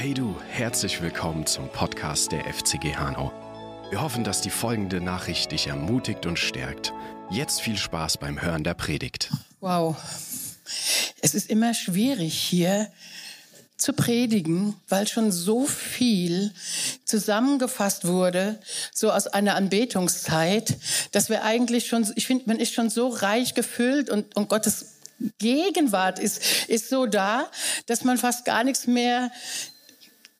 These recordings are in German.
Hey du, herzlich willkommen zum Podcast der FCG Hanau. Wir hoffen, dass die folgende Nachricht dich ermutigt und stärkt. Jetzt viel Spaß beim Hören der Predigt. Wow. Es ist immer schwierig hier zu predigen, weil schon so viel zusammengefasst wurde, so aus einer Anbetungszeit, dass wir eigentlich schon, ich finde, man ist schon so reich gefüllt und, und Gottes Gegenwart ist, ist so da, dass man fast gar nichts mehr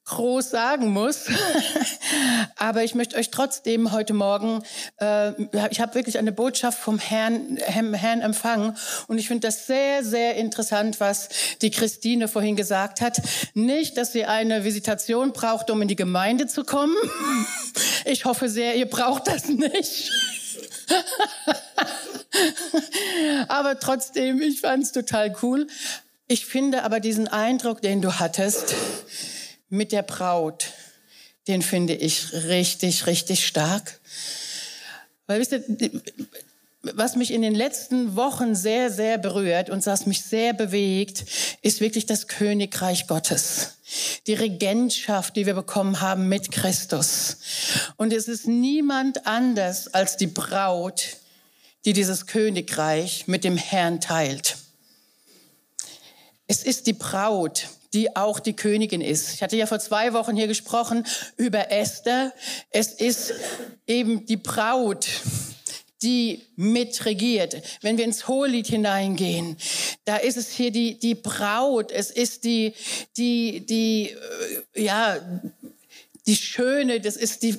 groß sagen muss. Aber ich möchte euch trotzdem heute Morgen, äh, ich habe wirklich eine Botschaft vom Herrn, Herrn empfangen und ich finde das sehr, sehr interessant, was die Christine vorhin gesagt hat. Nicht, dass sie eine Visitation braucht, um in die Gemeinde zu kommen. Ich hoffe sehr, ihr braucht das nicht. aber trotzdem, ich fand es total cool. Ich finde aber diesen Eindruck, den du hattest, mit der Braut, den finde ich richtig, richtig stark. Weil wisst ihr, was mich in den letzten Wochen sehr, sehr berührt und was mich sehr bewegt, ist wirklich das Königreich Gottes. Die Regentschaft, die wir bekommen haben mit Christus. Und es ist niemand anders als die Braut, die dieses Königreich mit dem Herrn teilt. Es ist die Braut, die auch die Königin ist. Ich hatte ja vor zwei Wochen hier gesprochen über Esther. Es ist eben die Braut, die mitregiert. Wenn wir ins Hohelied hineingehen, da ist es hier die, die Braut, es ist die, die, die, äh, ja, die Schöne, das ist die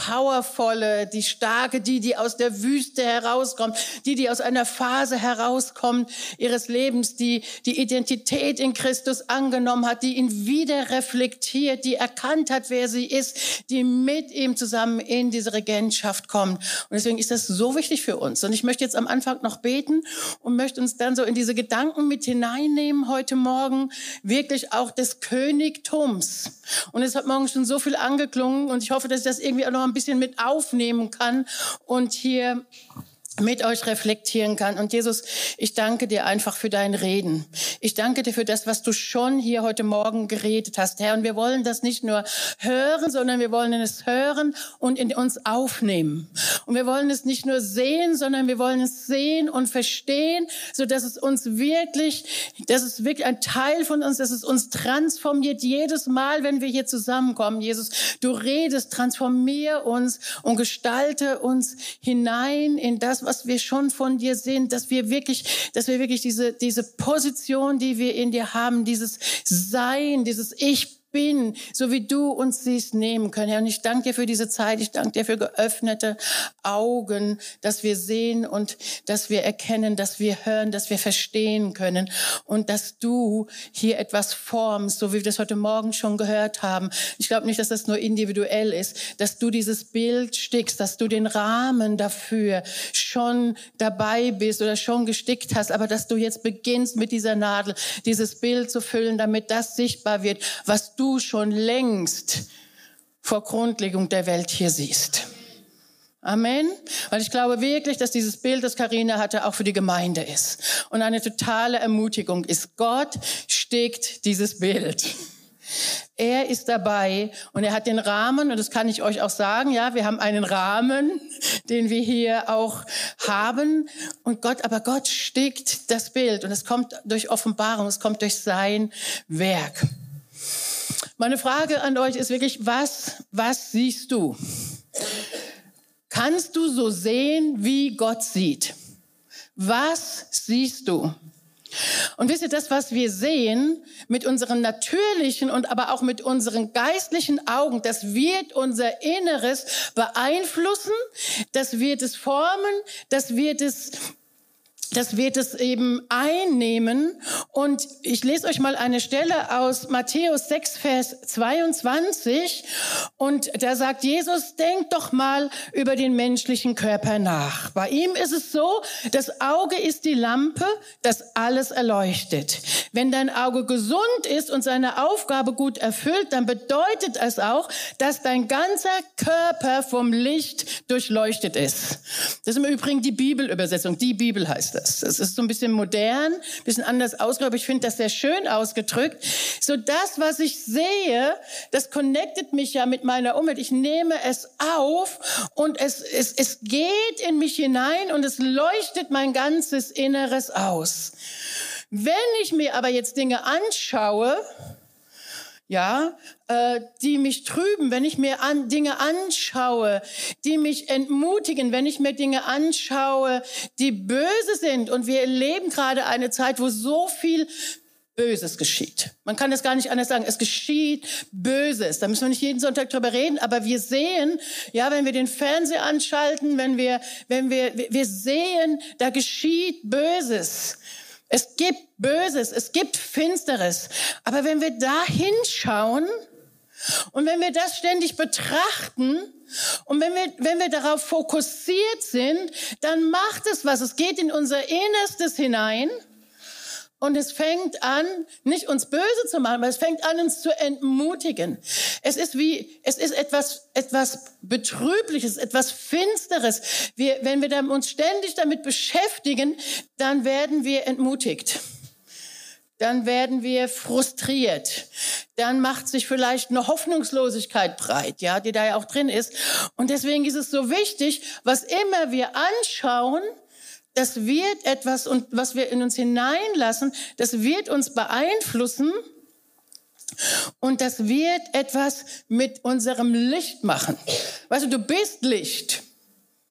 powervolle, die starke, die, die aus der Wüste herauskommt, die, die aus einer Phase herauskommt ihres Lebens, die die Identität in Christus angenommen hat, die ihn wieder reflektiert, die erkannt hat, wer sie ist, die mit ihm zusammen in diese Regentschaft kommt. Und deswegen ist das so wichtig für uns. Und ich möchte jetzt am Anfang noch beten und möchte uns dann so in diese Gedanken mit hineinnehmen heute Morgen, wirklich auch des Königtums. Und es hat morgen schon so viel angeklungen und ich hoffe, dass ich das irgendwie auch noch ein bisschen mit aufnehmen kann. Und hier mit euch reflektieren kann. Und Jesus, ich danke dir einfach für dein Reden. Ich danke dir für das, was du schon hier heute Morgen geredet hast, Herr. Und wir wollen das nicht nur hören, sondern wir wollen es hören und in uns aufnehmen. Und wir wollen es nicht nur sehen, sondern wir wollen es sehen und verstehen, so dass es uns wirklich, dass es wirklich ein Teil von uns, dass es uns transformiert. Jedes Mal, wenn wir hier zusammenkommen, Jesus, du redest, transformier uns und gestalte uns hinein in das, was wir schon von dir sind, dass wir wirklich, dass wir wirklich diese, diese Position, die wir in dir haben, dieses Sein, dieses Ich bin, so wie du uns siehst, nehmen können. Herr, und ich danke dir für diese Zeit. Ich danke dir für geöffnete Augen, dass wir sehen und dass wir erkennen, dass wir hören, dass wir verstehen können und dass du hier etwas formst, so wie wir das heute Morgen schon gehört haben. Ich glaube nicht, dass das nur individuell ist, dass du dieses Bild stickst, dass du den Rahmen dafür schon dabei bist oder schon gestickt hast, aber dass du jetzt beginnst mit dieser Nadel, dieses Bild zu füllen, damit das sichtbar wird, was du schon längst vor Grundlegung der Welt hier siehst. Amen. Weil ich glaube wirklich, dass dieses Bild, das Karina hatte, auch für die Gemeinde ist. Und eine totale Ermutigung ist, Gott steckt dieses Bild. Er ist dabei und er hat den Rahmen und das kann ich euch auch sagen, ja, wir haben einen Rahmen, den wir hier auch haben und Gott, aber Gott steckt das Bild und es kommt durch Offenbarung, es kommt durch sein Werk. Meine Frage an euch ist wirklich, was, was siehst du? Kannst du so sehen, wie Gott sieht? Was siehst du? Und wisst ihr, das, was wir sehen mit unseren natürlichen und aber auch mit unseren geistlichen Augen, das wird unser Inneres beeinflussen, das wird es formen, das wird es das wird es eben einnehmen. Und ich lese euch mal eine Stelle aus Matthäus 6, Vers 22. Und da sagt Jesus, denkt doch mal über den menschlichen Körper nach. Bei ihm ist es so, das Auge ist die Lampe, das alles erleuchtet. Wenn dein Auge gesund ist und seine Aufgabe gut erfüllt, dann bedeutet es auch, dass dein ganzer Körper vom Licht durchleuchtet ist. Das ist im Übrigen die Bibelübersetzung. Die Bibel heißt das. Das. Das ist so ein bisschen modern, ein bisschen anders ausgedrückt, aber ich finde das sehr schön ausgedrückt. So das, was ich sehe, das connectet mich ja mit meiner Umwelt. Ich nehme es auf und es, es, es geht in mich hinein und es leuchtet mein ganzes Inneres aus. Wenn ich mir aber jetzt Dinge anschaue, ja, äh, die mich trüben, wenn ich mir an, Dinge anschaue, die mich entmutigen, wenn ich mir Dinge anschaue, die böse sind. Und wir erleben gerade eine Zeit, wo so viel Böses geschieht. Man kann es gar nicht anders sagen. Es geschieht Böses. Da müssen wir nicht jeden Sonntag drüber reden, aber wir sehen, ja, wenn wir den Fernseher anschalten, wenn wir, wenn wir, wir sehen, da geschieht Böses. Es gibt Böses, es gibt Finsteres. Aber wenn wir da hinschauen und wenn wir das ständig betrachten und wenn wir, wenn wir darauf fokussiert sind, dann macht es was. Es geht in unser Innerstes hinein. Und es fängt an, nicht uns böse zu machen, aber es fängt an, uns zu entmutigen. Es ist wie, es ist etwas, etwas Betrübliches, etwas Finsteres. Wir, wenn wir uns ständig damit beschäftigen, dann werden wir entmutigt. Dann werden wir frustriert. Dann macht sich vielleicht eine Hoffnungslosigkeit breit, ja, die da ja auch drin ist. Und deswegen ist es so wichtig, was immer wir anschauen, das wird etwas, und was wir in uns hineinlassen, das wird uns beeinflussen und das wird etwas mit unserem Licht machen. Weißt du, du bist Licht.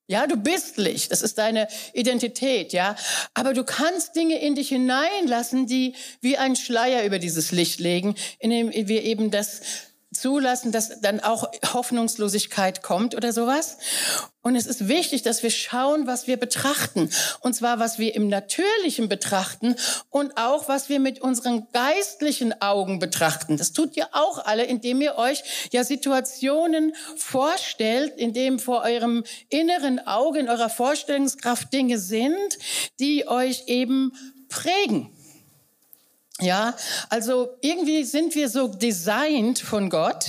Ja, du bist Licht. Das ist deine Identität, ja. Aber du kannst Dinge in dich hineinlassen, die wie ein Schleier über dieses Licht legen, indem wir eben das zulassen, dass dann auch Hoffnungslosigkeit kommt oder sowas. Und es ist wichtig, dass wir schauen, was wir betrachten. Und zwar, was wir im Natürlichen betrachten und auch, was wir mit unseren geistlichen Augen betrachten. Das tut ihr auch alle, indem ihr euch ja Situationen vorstellt, indem vor eurem inneren Auge, in eurer Vorstellungskraft Dinge sind, die euch eben prägen. Ja, also irgendwie sind wir so designt von Gott.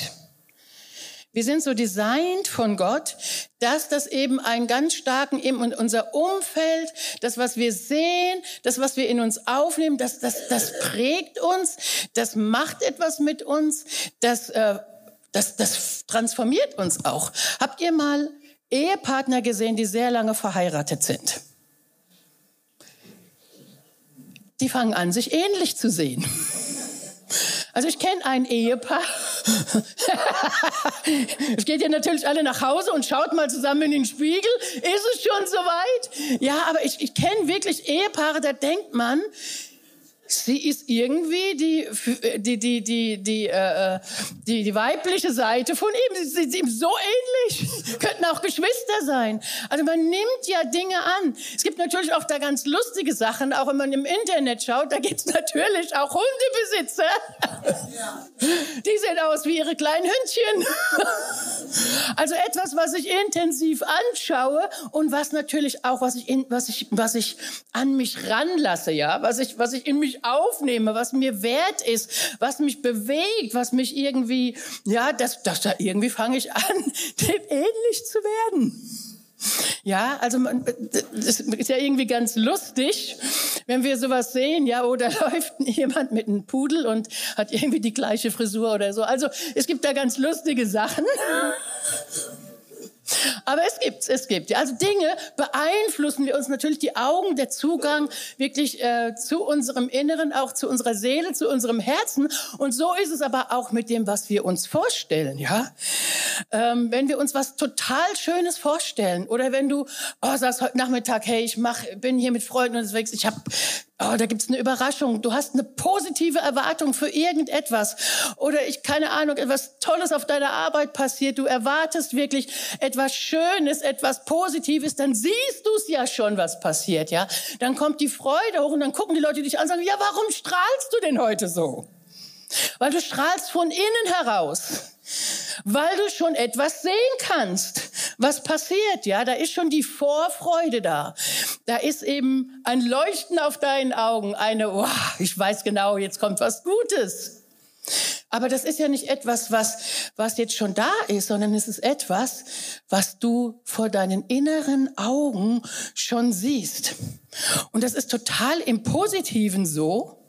Wir sind so designt von Gott, dass das eben einen ganz starken, eben unser Umfeld, das, was wir sehen, das, was wir in uns aufnehmen, das, das, das prägt uns, das macht etwas mit uns, das, äh, das, das transformiert uns auch. Habt ihr mal Ehepartner gesehen, die sehr lange verheiratet sind? Die fangen an, sich ähnlich zu sehen. Also ich kenne ein Ehepaar. es geht ja natürlich alle nach Hause und schaut mal zusammen in den Spiegel. Ist es schon soweit? Ja, aber ich, ich kenne wirklich Ehepaare, da denkt man, sie ist irgendwie die, die, die, die, die, äh, die, die weibliche Seite von ihm. Sie ist ihm so ähnlich. Könnten auch Geschwister sein. Also man nimmt ja Dinge an. Es gibt natürlich auch da ganz lustige Sachen, auch wenn man im Internet schaut, da gibt es natürlich auch Hundebesitzer. Ja. Die sehen aus wie ihre kleinen Hündchen. Also etwas, was ich intensiv anschaue und was natürlich auch, was ich, in, was ich, was ich an mich ranlasse, ja, was ich, was ich in mich aufnehme, was mir wert ist, was mich bewegt, was mich irgendwie, ja, das, das, da irgendwie fange ich an, dem ähnlich zu werden. Ja, also man, das ist ja irgendwie ganz lustig, wenn wir sowas sehen, ja, oder läuft jemand mit einem Pudel und hat irgendwie die gleiche Frisur oder so. Also es gibt da ganz lustige Sachen. Aber es gibt, es gibt. Also Dinge beeinflussen wir uns natürlich die Augen, der Zugang wirklich äh, zu unserem Inneren, auch zu unserer Seele, zu unserem Herzen. Und so ist es aber auch mit dem, was wir uns vorstellen. Ja, ähm, wenn wir uns was total Schönes vorstellen oder wenn du oh, sagst heute Nachmittag, hey, ich mach, bin hier mit Freunden unterwegs, ich habe Oh, da gibt's eine Überraschung. Du hast eine positive Erwartung für irgendetwas. Oder ich, keine Ahnung, etwas Tolles auf deiner Arbeit passiert. Du erwartest wirklich etwas Schönes, etwas Positives. Dann siehst du es ja schon, was passiert, ja. Dann kommt die Freude hoch und dann gucken die Leute dich an und sagen, ja, warum strahlst du denn heute so? Weil du strahlst von innen heraus weil du schon etwas sehen kannst, was passiert. Ja, da ist schon die Vorfreude da. Da ist eben ein Leuchten auf deinen Augen, eine, oh, ich weiß genau, jetzt kommt was Gutes. Aber das ist ja nicht etwas, was, was jetzt schon da ist, sondern es ist etwas, was du vor deinen inneren Augen schon siehst. Und das ist total im Positiven so.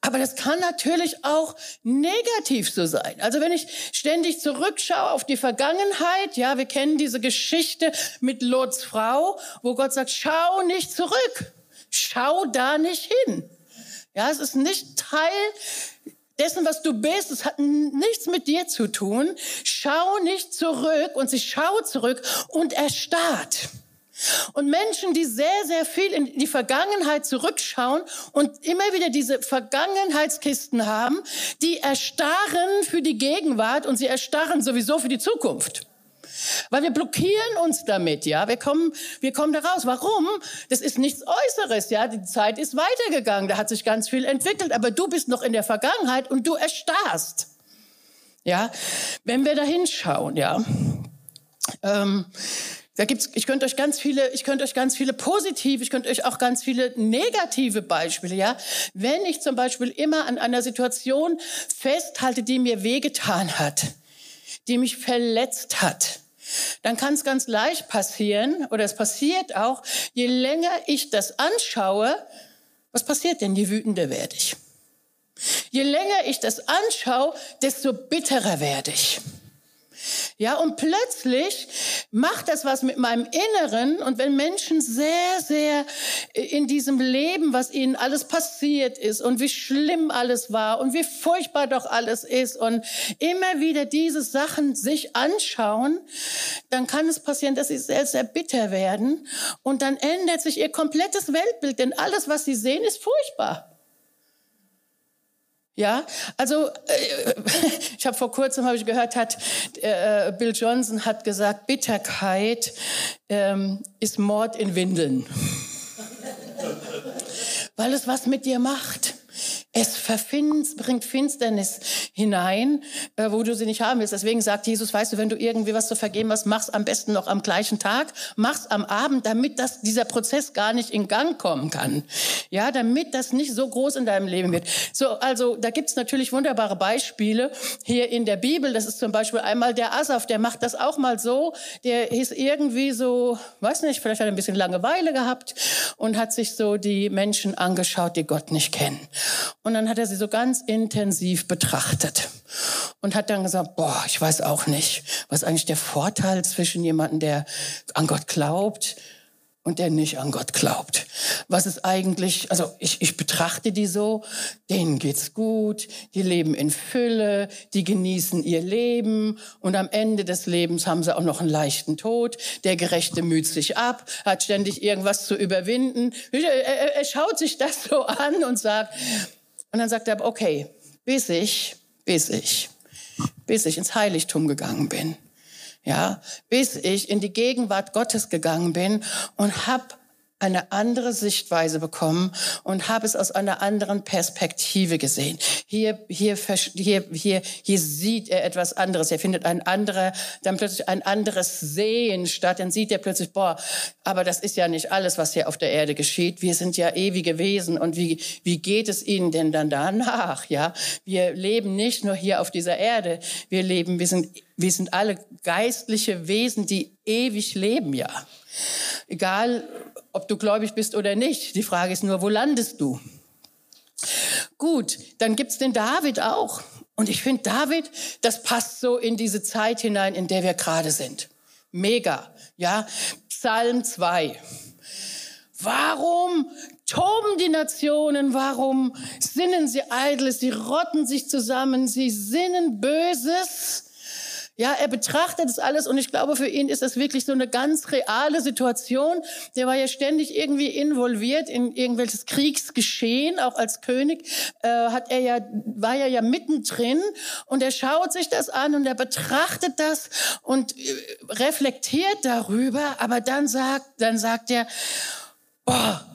Aber das kann natürlich auch negativ so sein. Also wenn ich ständig zurückschaue auf die Vergangenheit, ja, wir kennen diese Geschichte mit Lots Frau, wo Gott sagt, schau nicht zurück. Schau da nicht hin. Ja, es ist nicht Teil dessen, was du bist. Es hat nichts mit dir zu tun. Schau nicht zurück und sie schaut zurück und erstarrt. Und Menschen, die sehr, sehr viel in die Vergangenheit zurückschauen und immer wieder diese Vergangenheitskisten haben, die erstarren für die Gegenwart und sie erstarren sowieso für die Zukunft. Weil wir blockieren uns damit, ja. Wir kommen, wir kommen da raus. Warum? Das ist nichts Äußeres, ja. Die Zeit ist weitergegangen. Da hat sich ganz viel entwickelt. Aber du bist noch in der Vergangenheit und du erstarrst. Ja. Wenn wir da hinschauen, ja. Ähm, da gibt's, ich könnte euch ganz viele, ich könnte euch ganz viele positive, ich könnte euch auch ganz viele negative Beispiele, ja. Wenn ich zum Beispiel immer an einer Situation festhalte, die mir wehgetan hat, die mich verletzt hat, dann kann es ganz leicht passieren, oder es passiert auch, je länger ich das anschaue, was passiert denn? Je wütender werde ich. Je länger ich das anschaue, desto bitterer werde ich. Ja, und plötzlich macht das was mit meinem Inneren. Und wenn Menschen sehr, sehr in diesem Leben, was ihnen alles passiert ist und wie schlimm alles war und wie furchtbar doch alles ist und immer wieder diese Sachen sich anschauen, dann kann es passieren, dass sie sehr, sehr bitter werden. Und dann ändert sich ihr komplettes Weltbild, denn alles, was sie sehen, ist furchtbar. Ja, also äh, ich habe vor kurzem habe ich gehört, hat äh, Bill Johnson hat gesagt, Bitterkeit ähm, ist Mord in Windeln, weil es was mit dir macht. Es verfinst, bringt Finsternis hinein, äh, wo du sie nicht haben willst. Deswegen sagt Jesus, weißt du, wenn du irgendwie was zu vergeben hast, mach's am besten noch am gleichen Tag, mach's am Abend, damit das, dieser Prozess gar nicht in Gang kommen kann. Ja, damit das nicht so groß in deinem Leben wird. So, also da gibt's natürlich wunderbare Beispiele hier in der Bibel. Das ist zum Beispiel einmal der Asaf, der macht das auch mal so. Der ist irgendwie so, weiß nicht, vielleicht hat er ein bisschen Langeweile gehabt und hat sich so die Menschen angeschaut, die Gott nicht kennen. Und dann hat er sie so ganz intensiv betrachtet und hat dann gesagt, boah, ich weiß auch nicht, was eigentlich der Vorteil zwischen jemandem, der an Gott glaubt und der nicht an Gott glaubt. Was ist eigentlich, also ich, ich betrachte die so, denen geht's gut, die leben in Fülle, die genießen ihr Leben und am Ende des Lebens haben sie auch noch einen leichten Tod. Der Gerechte müht sich ab, hat ständig irgendwas zu überwinden. Er, er, er schaut sich das so an und sagt, und dann sagt er, okay, bis ich, bis ich, bis ich ins Heiligtum gegangen bin, ja, bis ich in die Gegenwart Gottes gegangen bin und hab eine andere Sichtweise bekommen und habe es aus einer anderen Perspektive gesehen. Hier, hier, hier, hier, hier sieht er etwas anderes. Er findet ein anderer, dann plötzlich ein anderes Sehen statt. Dann sieht er plötzlich, boah, aber das ist ja nicht alles, was hier auf der Erde geschieht. Wir sind ja ewige Wesen und wie, wie geht es ihnen denn dann danach? Ja, wir leben nicht nur hier auf dieser Erde. Wir leben, wir sind, wir sind alle geistliche Wesen, die ewig leben, ja. Egal, ob du gläubig bist oder nicht. Die Frage ist nur, wo landest du? Gut, dann gibt's den David auch. Und ich finde, David, das passt so in diese Zeit hinein, in der wir gerade sind. Mega, ja. Psalm 2. Warum toben die Nationen? Warum sinnen sie Eitles? Sie rotten sich zusammen. Sie sinnen Böses. Ja, er betrachtet das alles und ich glaube, für ihn ist das wirklich so eine ganz reale Situation. Der war ja ständig irgendwie involviert in irgendwelches Kriegsgeschehen, auch als König äh, hat er ja war er ja mittendrin und er schaut sich das an und er betrachtet das und äh, reflektiert darüber, aber dann sagt dann sagt er, boah,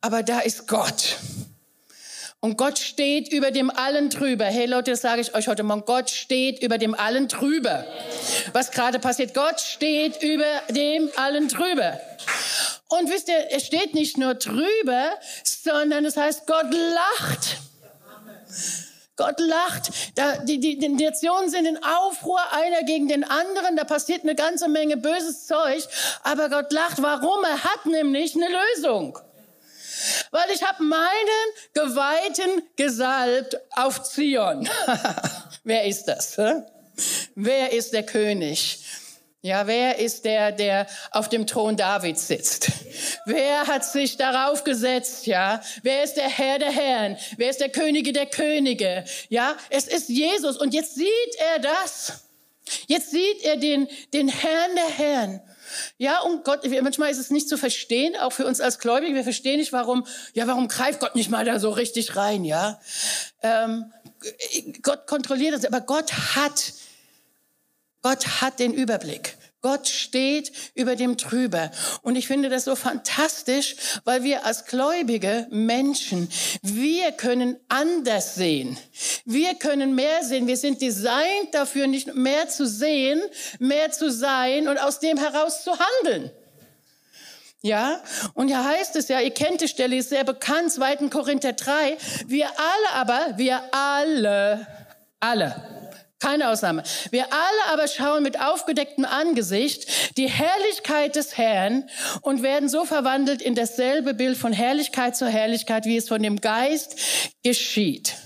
aber da ist Gott. Und Gott steht über dem allen drüber. Hey Leute, das sage ich euch heute Morgen. Gott steht über dem allen drüber. Was gerade passiert, Gott steht über dem allen drüber. Und wisst ihr, er steht nicht nur drüber, sondern es heißt, Gott lacht. Gott lacht. Da, die, die, die Nationen sind in Aufruhr, einer gegen den anderen. Da passiert eine ganze Menge böses Zeug. Aber Gott lacht. Warum? Er hat nämlich eine Lösung. Weil ich habe meinen Geweihten gesalbt auf Zion. Wer ist das? Hä? Wer ist der König? Ja, wer ist der, der auf dem Thron Davids sitzt? Wer hat sich darauf gesetzt? Ja, wer ist der Herr der Herren? Wer ist der Könige der Könige? Ja, es ist Jesus. Und jetzt sieht er das. Jetzt sieht er den, den Herrn der Herren. Ja, und Gott, manchmal ist es nicht zu verstehen, auch für uns als Gläubige. Wir verstehen nicht, warum, ja, warum greift Gott nicht mal da so richtig rein, ja? Ähm, Gott kontrolliert das, aber Gott hat Gott hat den Überblick. Gott steht über dem Trüber. Und ich finde das so fantastisch, weil wir als gläubige Menschen, wir können anders sehen. Wir können mehr sehen. Wir sind designt dafür, nicht mehr zu sehen, mehr zu sein und aus dem heraus zu handeln. Ja, und hier heißt es ja, ihr kennt die Stelle, ist sehr bekannt, 2. Korinther 3. Wir alle aber, wir alle, alle, keine Ausnahme. Wir alle aber schauen mit aufgedecktem Angesicht die Herrlichkeit des Herrn und werden so verwandelt in dasselbe Bild von Herrlichkeit zu Herrlichkeit, wie es von dem Geist geschieht.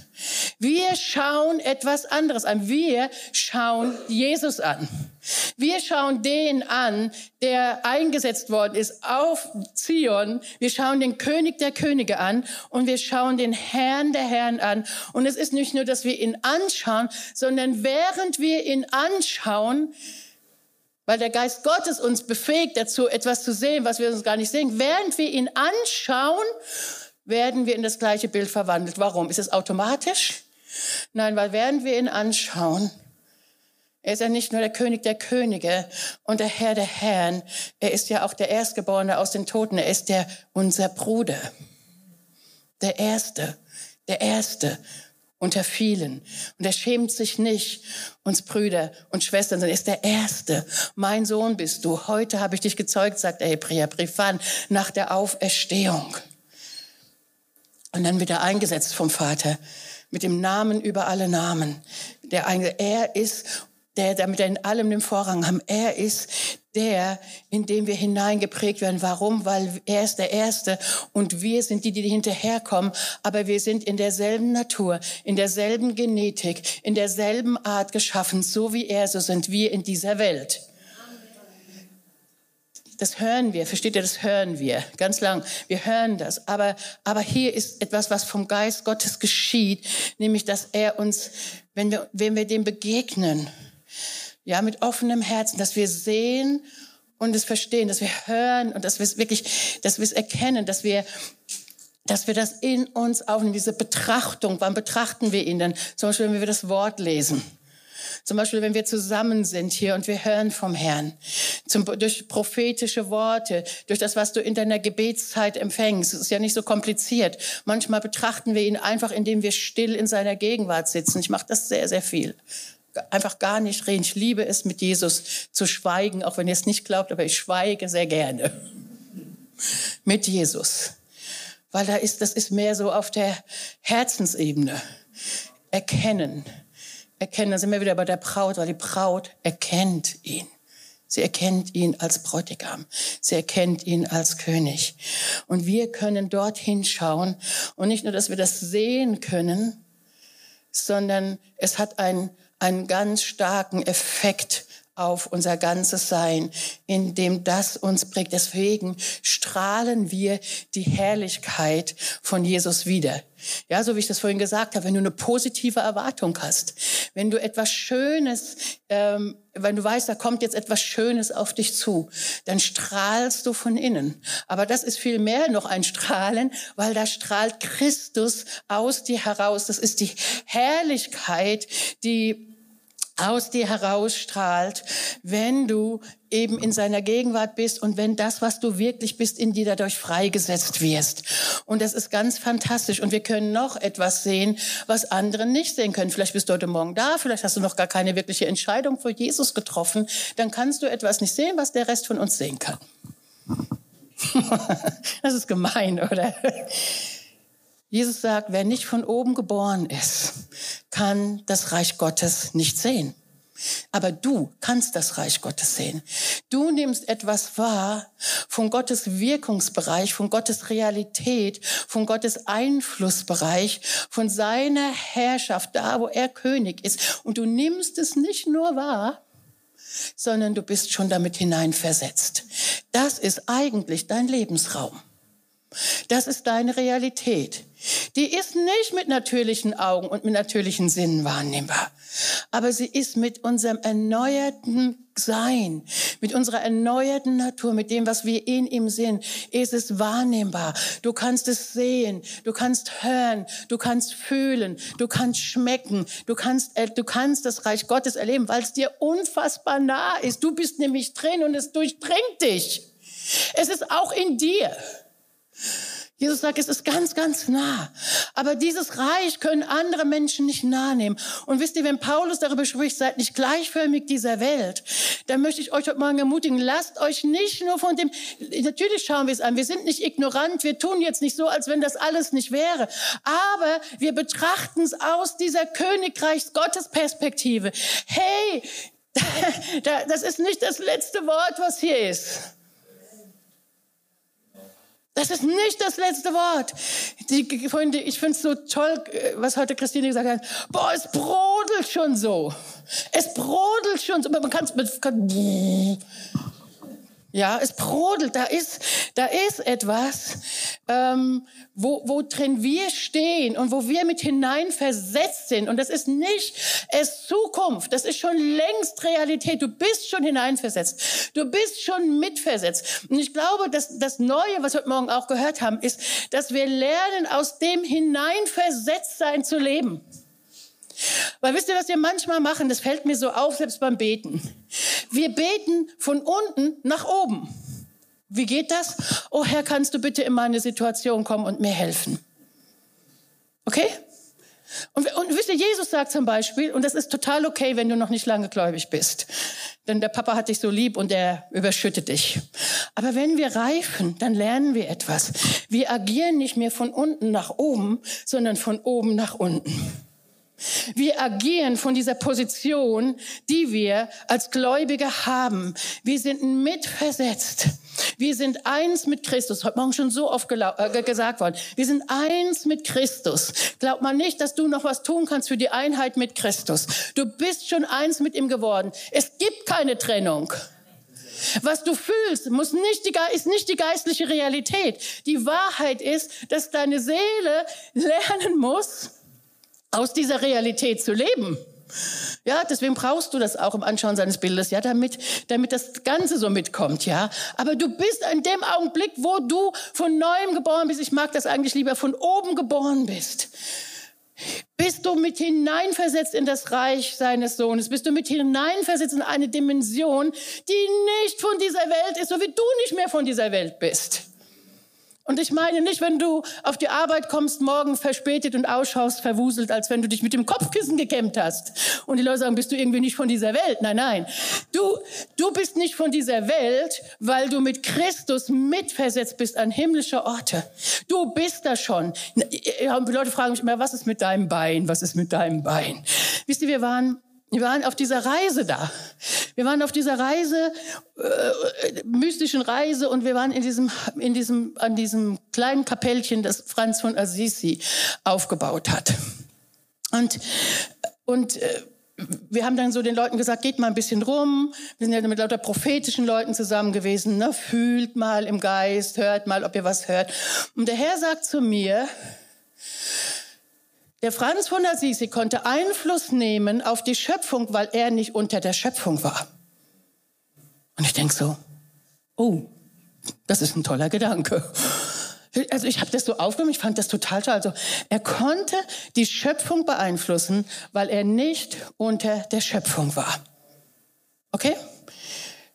Wir schauen etwas anderes an. Wir schauen Jesus an. Wir schauen den an, der eingesetzt worden ist auf Zion. Wir schauen den König der Könige an und wir schauen den Herrn der Herren an. Und es ist nicht nur, dass wir ihn anschauen, sondern während wir ihn anschauen, weil der Geist Gottes uns befähigt dazu, etwas zu sehen, was wir uns gar nicht sehen, während wir ihn anschauen, werden wir in das gleiche Bild verwandelt. Warum? Ist es automatisch? Nein, weil während wir ihn anschauen, er ist ja nicht nur der König der Könige und der Herr der Herren. Er ist ja auch der Erstgeborene aus den Toten. Er ist der, unser Bruder. Der Erste. Der Erste unter vielen. Und er schämt sich nicht, uns Brüder und Schwestern, sondern er ist der Erste. Mein Sohn bist du. Heute habe ich dich gezeugt, sagt der Hebräerbrief an, nach der Auferstehung. Und dann wird er eingesetzt vom Vater mit dem Namen über alle Namen. Der, er ist der, damit er in allem den Vorrang haben. Er ist der, in dem wir hineingeprägt werden. Warum? Weil er ist der Erste und wir sind die, die hinterherkommen. Aber wir sind in derselben Natur, in derselben Genetik, in derselben Art geschaffen. So wie er, so sind wir in dieser Welt. Das hören wir, versteht ihr, das hören wir ganz lang. Wir hören das. Aber, aber hier ist etwas, was vom Geist Gottes geschieht, nämlich, dass er uns, wenn wir, wenn wir dem begegnen, ja, mit offenem Herzen, dass wir sehen und es verstehen, dass wir hören und dass wir es wirklich, dass wir es erkennen, dass wir, dass wir das in uns aufnehmen, diese Betrachtung. Wann betrachten wir ihn denn? Zum Beispiel, wenn wir das Wort lesen. Zum Beispiel, wenn wir zusammen sind hier und wir hören vom Herrn. Zum, durch prophetische Worte, durch das, was du in deiner Gebetszeit empfängst. Es ist ja nicht so kompliziert. Manchmal betrachten wir ihn einfach, indem wir still in seiner Gegenwart sitzen. Ich mache das sehr, sehr viel einfach gar nicht reden. Ich liebe es, mit Jesus zu schweigen, auch wenn ihr es nicht glaubt, aber ich schweige sehr gerne mit Jesus. Weil da ist, das ist mehr so auf der Herzensebene. Erkennen. Erkennen, da sind wir wieder bei der Braut, weil die Braut erkennt ihn. Sie erkennt ihn als Bräutigam. Sie erkennt ihn als König. Und wir können dorthin schauen und nicht nur, dass wir das sehen können, sondern es hat ein einen ganz starken Effekt auf unser ganzes Sein, in dem das uns prägt. Deswegen strahlen wir die Herrlichkeit von Jesus wieder. Ja, so wie ich das vorhin gesagt habe, wenn du eine positive Erwartung hast, wenn du etwas Schönes, ähm, wenn du weißt, da kommt jetzt etwas Schönes auf dich zu, dann strahlst du von innen. Aber das ist viel mehr noch ein Strahlen, weil da strahlt Christus aus dir heraus. Das ist die Herrlichkeit, die aus dir herausstrahlt, wenn du eben in seiner Gegenwart bist und wenn das, was du wirklich bist, in dir dadurch freigesetzt wirst. Und das ist ganz fantastisch. Und wir können noch etwas sehen, was andere nicht sehen können. Vielleicht bist du heute Morgen da, vielleicht hast du noch gar keine wirkliche Entscheidung für Jesus getroffen. Dann kannst du etwas nicht sehen, was der Rest von uns sehen kann. das ist gemein, oder? Jesus sagt, wer nicht von oben geboren ist, kann das Reich Gottes nicht sehen. Aber du kannst das Reich Gottes sehen. Du nimmst etwas wahr von Gottes Wirkungsbereich, von Gottes Realität, von Gottes Einflussbereich, von seiner Herrschaft, da wo er König ist. Und du nimmst es nicht nur wahr, sondern du bist schon damit hineinversetzt. Das ist eigentlich dein Lebensraum. Das ist deine Realität. Die ist nicht mit natürlichen Augen und mit natürlichen Sinnen wahrnehmbar, aber sie ist mit unserem erneuerten Sein, mit unserer erneuerten Natur, mit dem, was wir in ihm sind, ist es wahrnehmbar. Du kannst es sehen, du kannst hören, du kannst fühlen, du kannst schmecken, du kannst, äh, du kannst das Reich Gottes erleben, weil es dir unfassbar nah ist. Du bist nämlich drin und es durchdringt dich. Es ist auch in dir. Jesus sagt, es ist ganz, ganz nah. Aber dieses Reich können andere Menschen nicht nahe nehmen. Und wisst ihr, wenn Paulus darüber spricht, seid nicht gleichförmig dieser Welt, dann möchte ich euch heute Morgen ermutigen, lasst euch nicht nur von dem, natürlich schauen wir es an, wir sind nicht ignorant, wir tun jetzt nicht so, als wenn das alles nicht wäre. Aber wir betrachten es aus dieser Königreichs-Gottes-Perspektive. Hey, das ist nicht das letzte Wort, was hier ist. Das ist nicht das letzte Wort. Die Freunde, ich finde es so toll, was heute Christine gesagt hat. Boah, es brodelt schon so. Es brodelt schon so. Man kann es mit, kann, ja, es brodelt. Da ist, da ist etwas, ähm, wo, wo drin wir stehen und wo wir mit hineinversetzt sind. Und das ist nicht es Zukunft. Das ist schon längst Realität. Du bist schon hineinversetzt. Du bist schon mitversetzt. Und ich glaube, dass das Neue, was wir heute Morgen auch gehört haben, ist, dass wir lernen, aus dem hineinversetzt sein zu leben. Weil wisst ihr, was wir manchmal machen? Das fällt mir so auf, selbst beim Beten. Wir beten von unten nach oben. Wie geht das? Oh Herr, kannst du bitte in meine Situation kommen und mir helfen? Okay? Und, und wisst ihr, Jesus sagt zum Beispiel, und das ist total okay, wenn du noch nicht lange gläubig bist, denn der Papa hat dich so lieb und er überschüttet dich. Aber wenn wir reifen, dann lernen wir etwas. Wir agieren nicht mehr von unten nach oben, sondern von oben nach unten. Wir agieren von dieser Position, die wir als Gläubige haben. Wir sind mitversetzt. Wir sind eins mit Christus. Heute Morgen schon so oft äh, gesagt worden. Wir sind eins mit Christus. Glaub mal nicht, dass du noch was tun kannst für die Einheit mit Christus. Du bist schon eins mit ihm geworden. Es gibt keine Trennung. Was du fühlst, muss nicht die, ist nicht die geistliche Realität. Die Wahrheit ist, dass deine Seele lernen muss, aus dieser Realität zu leben. Ja, deswegen brauchst du das auch im Anschauen seines Bildes, ja, damit, damit das Ganze so mitkommt, ja. Aber du bist in dem Augenblick, wo du von neuem geboren bist, ich mag das eigentlich lieber, von oben geboren bist. Bist du mit hineinversetzt in das Reich seines Sohnes? Bist du mit hineinversetzt in eine Dimension, die nicht von dieser Welt ist, so wie du nicht mehr von dieser Welt bist? Und ich meine nicht, wenn du auf die Arbeit kommst, morgen verspätet und ausschaust, verwuselt, als wenn du dich mit dem Kopfkissen gekämmt hast. Und die Leute sagen, bist du irgendwie nicht von dieser Welt? Nein, nein. Du, du bist nicht von dieser Welt, weil du mit Christus mitversetzt bist an himmlische Orte. Du bist da schon. Die Leute fragen mich immer, was ist mit deinem Bein? Was ist mit deinem Bein? Wisst ihr, wir waren wir waren auf dieser Reise da. Wir waren auf dieser Reise, äh, mystischen Reise, und wir waren in diesem, in diesem, an diesem kleinen Kapellchen, das Franz von Assisi aufgebaut hat. Und, und äh, wir haben dann so den Leuten gesagt, geht mal ein bisschen rum. Wir sind ja mit lauter prophetischen Leuten zusammen gewesen. Ne? Fühlt mal im Geist, hört mal, ob ihr was hört. Und der Herr sagt zu mir, der Franz von Assisi konnte Einfluss nehmen auf die Schöpfung, weil er nicht unter der Schöpfung war. Und ich denke so, oh, das ist ein toller Gedanke. Also ich habe das so aufgenommen, ich fand das total toll. Also er konnte die Schöpfung beeinflussen, weil er nicht unter der Schöpfung war. Okay?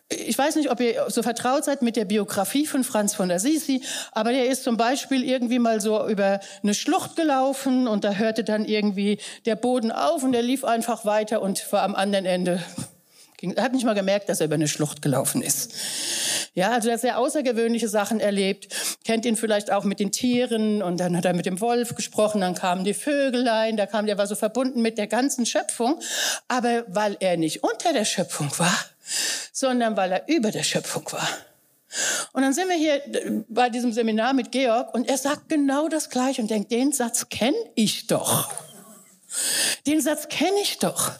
Ich weiß nicht, ob ihr so vertraut seid mit der Biografie von Franz von Assisi, aber der ist zum Beispiel irgendwie mal so über eine Schlucht gelaufen und da hörte dann irgendwie der Boden auf und er lief einfach weiter und war am anderen Ende. Er hat nicht mal gemerkt, dass er über eine Schlucht gelaufen ist. Ja, also er hat sehr außergewöhnliche Sachen erlebt. kennt ihn vielleicht auch mit den Tieren und dann hat er mit dem Wolf gesprochen, dann kamen die Vögelein, da kam, der war so verbunden mit der ganzen Schöpfung. Aber weil er nicht unter der Schöpfung war, sondern weil er über der Schöpfung war. Und dann sind wir hier bei diesem Seminar mit Georg und er sagt genau das Gleiche und denkt, den Satz kenne ich doch. Den Satz kenne ich doch.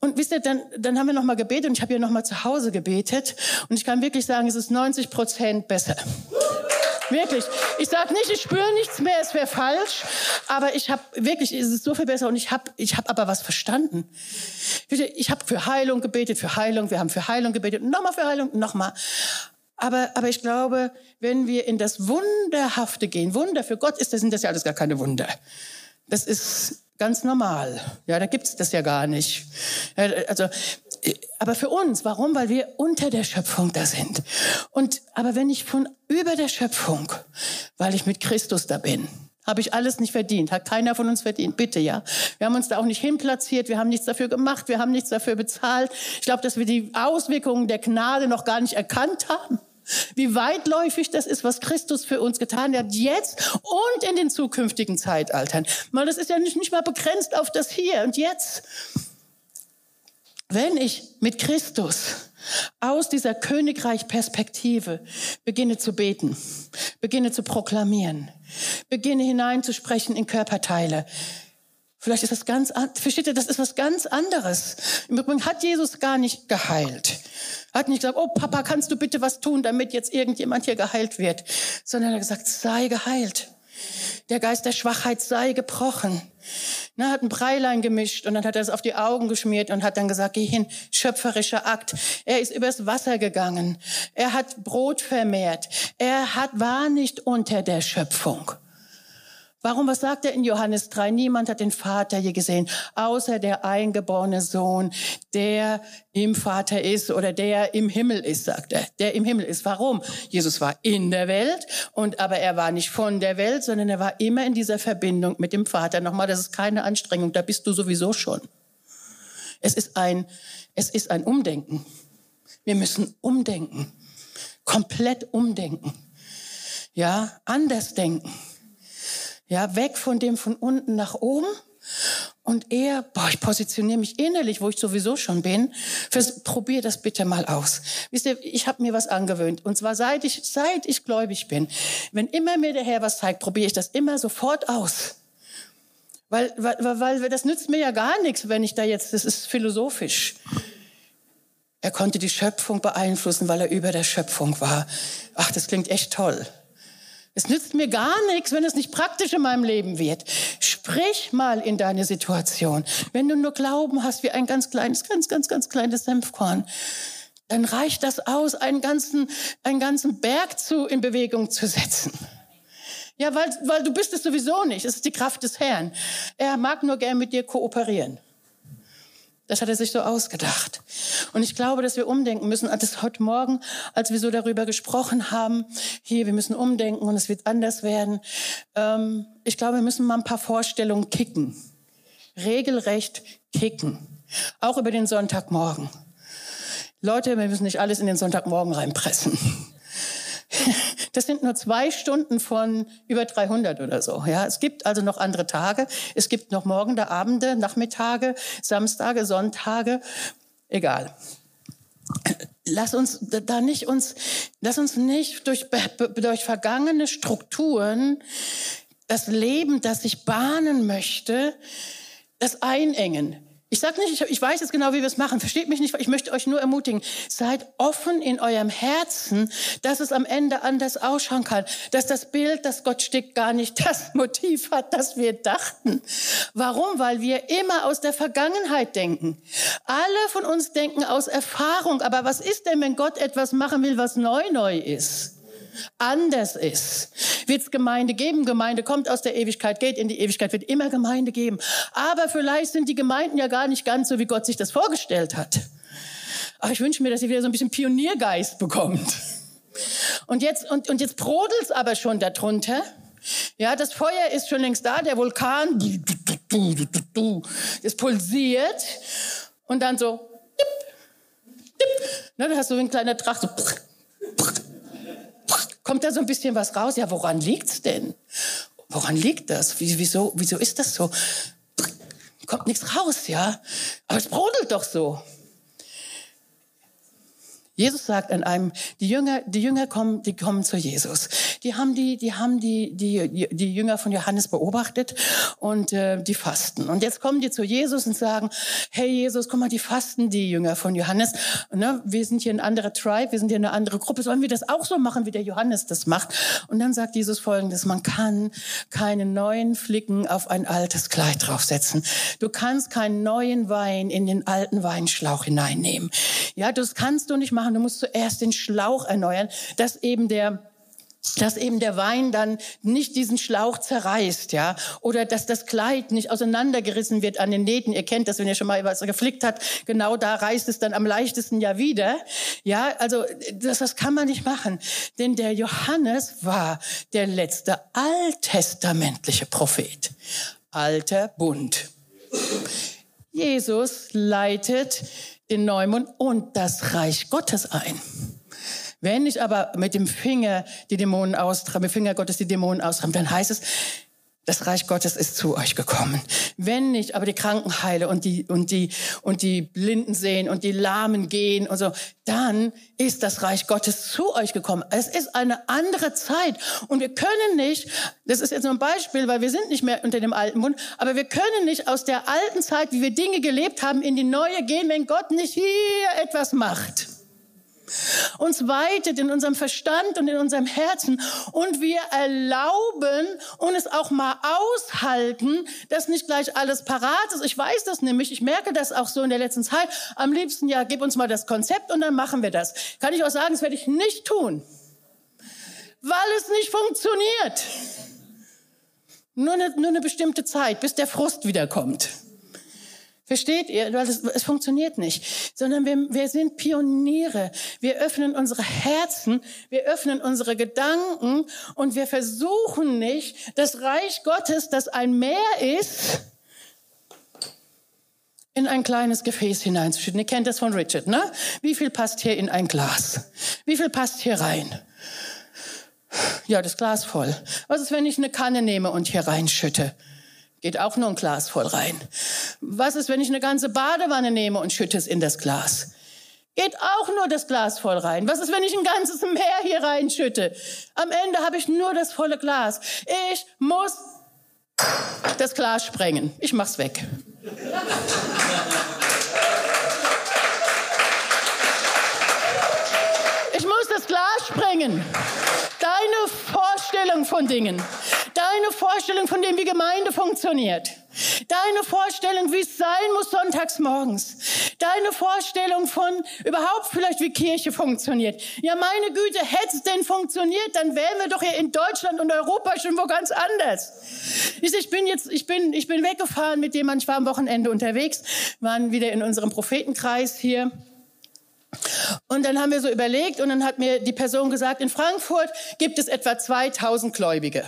Und wisst ihr, dann, dann haben wir nochmal gebetet und ich habe hier nochmal zu Hause gebetet und ich kann wirklich sagen, es ist 90 Prozent besser. Wirklich. Ich sage nicht, ich spüre nichts mehr, es wäre falsch, aber ich habe wirklich, es ist so viel besser und ich habe ich hab aber was verstanden. Ich habe für Heilung gebetet, für Heilung, wir haben für Heilung gebetet, nochmal für Heilung, nochmal. Aber, aber ich glaube, wenn wir in das Wunderhafte gehen, Wunder für Gott ist das, sind das ja alles gar keine Wunder. Das ist ganz normal. Ja, da gibt's das ja gar nicht. Also, aber für uns, warum? Weil wir unter der Schöpfung da sind. Und, aber wenn ich von über der Schöpfung, weil ich mit Christus da bin, habe ich alles nicht verdient, hat keiner von uns verdient, bitte, ja. Wir haben uns da auch nicht hinplatziert, wir haben nichts dafür gemacht, wir haben nichts dafür bezahlt. Ich glaube, dass wir die Auswirkungen der Gnade noch gar nicht erkannt haben. Wie weitläufig das ist, was Christus für uns getan hat, jetzt und in den zukünftigen Zeitaltern. Mal, das ist ja nicht, nicht mal begrenzt auf das Hier und Jetzt. Wenn ich mit Christus aus dieser Königreich-Perspektive beginne zu beten, beginne zu proklamieren, beginne hineinzusprechen in Körperteile, Vielleicht ist das ganz, versteht ihr, das ist was ganz anderes. Im Übrigen hat Jesus gar nicht geheilt. Hat nicht gesagt, oh Papa, kannst du bitte was tun, damit jetzt irgendjemand hier geheilt wird, sondern er hat gesagt, sei geheilt. Der Geist der Schwachheit sei gebrochen. Na, hat ein Breilein gemischt und dann hat er es auf die Augen geschmiert und hat dann gesagt, geh hin, schöpferischer Akt. Er ist übers Wasser gegangen. Er hat Brot vermehrt. Er hat, war nicht unter der Schöpfung. Warum, was sagt er in Johannes 3? Niemand hat den Vater je gesehen, außer der eingeborene Sohn, der im Vater ist oder der im Himmel ist, sagt er. Der im Himmel ist. Warum? Jesus war in der Welt und aber er war nicht von der Welt, sondern er war immer in dieser Verbindung mit dem Vater. Nochmal, das ist keine Anstrengung, da bist du sowieso schon. Es ist ein, es ist ein Umdenken. Wir müssen umdenken. Komplett umdenken. Ja, anders denken. Ja, weg von dem von unten nach oben und eher, boah, ich positioniere mich innerlich, wo ich sowieso schon bin. Probier das bitte mal aus. Wisst ihr, ich habe mir was angewöhnt. Und zwar seit ich, seit ich gläubig bin. Wenn immer mir der Herr was zeigt, probiere ich das immer sofort aus. Weil, weil, weil das nützt mir ja gar nichts, wenn ich da jetzt, das ist philosophisch. Er konnte die Schöpfung beeinflussen, weil er über der Schöpfung war. Ach, das klingt echt toll. Es nützt mir gar nichts, wenn es nicht praktisch in meinem Leben wird. Sprich mal in deine Situation. Wenn du nur Glauben hast wie ein ganz kleines, ganz, ganz, ganz kleines Senfkorn, dann reicht das aus, einen ganzen, einen ganzen Berg zu, in Bewegung zu setzen. Ja, weil, weil du bist es sowieso nicht. Es ist die Kraft des Herrn. Er mag nur gern mit dir kooperieren. Das hat er sich so ausgedacht. Und ich glaube, dass wir umdenken müssen. Das heute Morgen, als wir so darüber gesprochen haben, hier, wir müssen umdenken und es wird anders werden. Ähm, ich glaube, wir müssen mal ein paar Vorstellungen kicken. Regelrecht kicken. Auch über den Sonntagmorgen. Leute, wir müssen nicht alles in den Sonntagmorgen reinpressen. Das sind nur zwei Stunden von über 300 oder so. Ja, es gibt also noch andere Tage. Es gibt noch Morgende, Abende, Nachmittage, Samstage, Sonntage. Egal. Lass uns da nicht uns, lass uns nicht durch, durch vergangene Strukturen das Leben, das sich bahnen möchte, das einengen. Ich sage nicht, ich, ich, weiß jetzt genau, wie wir es machen. Versteht mich nicht, ich möchte euch nur ermutigen. Seid offen in eurem Herzen, dass es am Ende anders ausschauen kann. Dass das Bild, das Gott stickt, gar nicht das Motiv hat, das wir dachten. Warum? Weil wir immer aus der Vergangenheit denken. Alle von uns denken aus Erfahrung. Aber was ist denn, wenn Gott etwas machen will, was neu neu ist? Anders ist. Wird es Gemeinde geben? Gemeinde kommt aus der Ewigkeit, geht in die Ewigkeit, wird immer Gemeinde geben. Aber vielleicht sind die Gemeinden ja gar nicht ganz so, wie Gott sich das vorgestellt hat. Ach, ich wünsche mir, dass ihr wieder so ein bisschen Pioniergeist bekommt. Und jetzt, und, und jetzt brodelt's aber schon darunter. Ja, das Feuer ist schon längst da, der Vulkan, das pulsiert. Und dann so, dip, dip. Na, da hast du ein kleiner Tracht, so, kommt da so ein bisschen was raus. Ja, woran liegt's denn? Woran liegt das? Wieso, wieso ist das so? Kommt nichts raus, ja? Aber es brodelt doch so. Jesus sagt an einem, die Jünger, die Jünger kommen, die kommen zu Jesus. Die haben die, die haben die, die, die Jünger von Johannes beobachtet und äh, die fasten. Und jetzt kommen die zu Jesus und sagen, hey Jesus, guck mal, die fasten, die Jünger von Johannes. Ne, wir sind hier eine andere Tribe, wir sind hier eine andere Gruppe. Sollen wir das auch so machen, wie der Johannes das macht? Und dann sagt Jesus Folgendes, man kann keine neuen Flicken auf ein altes Kleid draufsetzen. Du kannst keinen neuen Wein in den alten Weinschlauch hineinnehmen. Ja, das kannst du nicht machen. Du musst zuerst den Schlauch erneuern, dass eben der dass eben der Wein dann nicht diesen Schlauch zerreißt, ja, oder dass das Kleid nicht auseinandergerissen wird an den Nähten. Ihr kennt das, wenn ihr schon mal was geflickt hat, genau da reißt es dann am leichtesten ja wieder. Ja, also das, das kann man nicht machen, denn der Johannes war der letzte alttestamentliche Prophet, alter Bund. Jesus leitet den Neumond und das Reich Gottes ein. Wenn ich aber mit dem Finger die Dämonen austreibe, mit dem Finger Gottes die Dämonen austreibe, dann heißt es, das Reich Gottes ist zu euch gekommen. Wenn nicht, aber die Kranken heile und die, und die, und die Blinden sehen und die Lahmen gehen und so, dann ist das Reich Gottes zu euch gekommen. Es ist eine andere Zeit und wir können nicht, das ist jetzt nur ein Beispiel, weil wir sind nicht mehr unter dem alten Bund, aber wir können nicht aus der alten Zeit, wie wir Dinge gelebt haben, in die neue gehen, wenn Gott nicht hier etwas macht uns weitet in unserem Verstand und in unserem Herzen und wir erlauben und es auch mal aushalten, dass nicht gleich alles parat ist. Ich weiß das nämlich, ich merke das auch so in der letzten Zeit. Am liebsten, ja, gib uns mal das Konzept und dann machen wir das. Kann ich auch sagen, das werde ich nicht tun, weil es nicht funktioniert. Nur eine, nur eine bestimmte Zeit, bis der Frust wiederkommt. Versteht ihr? Weil es, es funktioniert nicht. Sondern wir, wir sind Pioniere. Wir öffnen unsere Herzen, wir öffnen unsere Gedanken und wir versuchen nicht, das Reich Gottes, das ein Meer ist, in ein kleines Gefäß hineinzuschütten. Ihr kennt das von Richard, ne? Wie viel passt hier in ein Glas? Wie viel passt hier rein? Ja, das Glas voll. Was ist, wenn ich eine Kanne nehme und hier reinschütte? Geht auch nur ein Glas voll rein. Was ist, wenn ich eine ganze Badewanne nehme und schütte es in das Glas? Geht auch nur das Glas voll rein. Was ist, wenn ich ein ganzes Meer hier reinschütte? Am Ende habe ich nur das volle Glas. Ich muss das Glas sprengen. Ich mach's weg. Ich muss das Glas sprengen. Deine Vorstellung von Dingen. Deine Vorstellung von dem, wie Gemeinde funktioniert. Deine Vorstellung, wie es sein muss sonntags morgens. Deine Vorstellung von überhaupt vielleicht, wie Kirche funktioniert. Ja, meine Güte, hätte es denn funktioniert, dann wären wir doch hier in Deutschland und Europa schon wo ganz anders. Ich bin jetzt, ich bin, ich bin weggefahren mit jemandem, ich war am Wochenende unterwegs, waren wieder in unserem Prophetenkreis hier. Und dann haben wir so überlegt und dann hat mir die Person gesagt, in Frankfurt gibt es etwa 2000 Gläubige.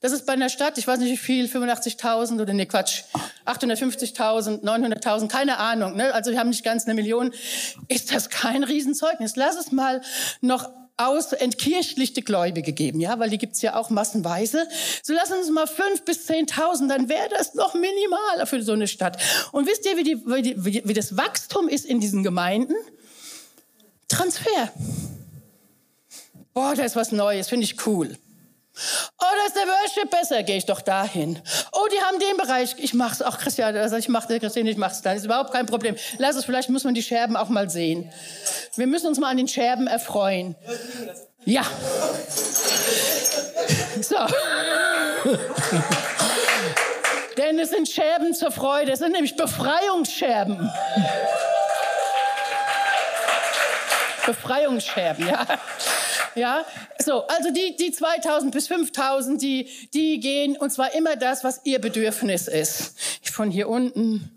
Das ist bei einer Stadt, ich weiß nicht wie viel, 85.000 oder nee, Quatsch, 850.000, 900.000, keine Ahnung. Ne? Also wir haben nicht ganz eine Million. Ist das kein Riesenzeugnis? Lass es mal noch aus entkirchlichte Gläubige geben, ja, weil die gibt's ja auch massenweise. So lassen uns mal fünf bis zehntausend, dann wäre das noch minimal für so eine Stadt. Und wisst ihr, wie, die, wie, die, wie das Wachstum ist in diesen Gemeinden? Transfer. Boah, da ist was Neues, finde ich cool. Oh, da ist der Worship besser, gehe ich doch dahin. Oh, die haben den Bereich, ich mach's. Ach, Christian, also ich mach Christian, ich mach's dann. Ist überhaupt kein Problem. Lass es, vielleicht muss man die Scherben auch mal sehen. Wir müssen uns mal an den Scherben erfreuen. Ja. So. Denn es sind Scherben zur Freude, es sind nämlich Befreiungsscherben. Befreiungsscherben, ja. Ja, so, also die, die 2000 bis 5000, die, die gehen, und zwar immer das, was ihr Bedürfnis ist. Von hier unten,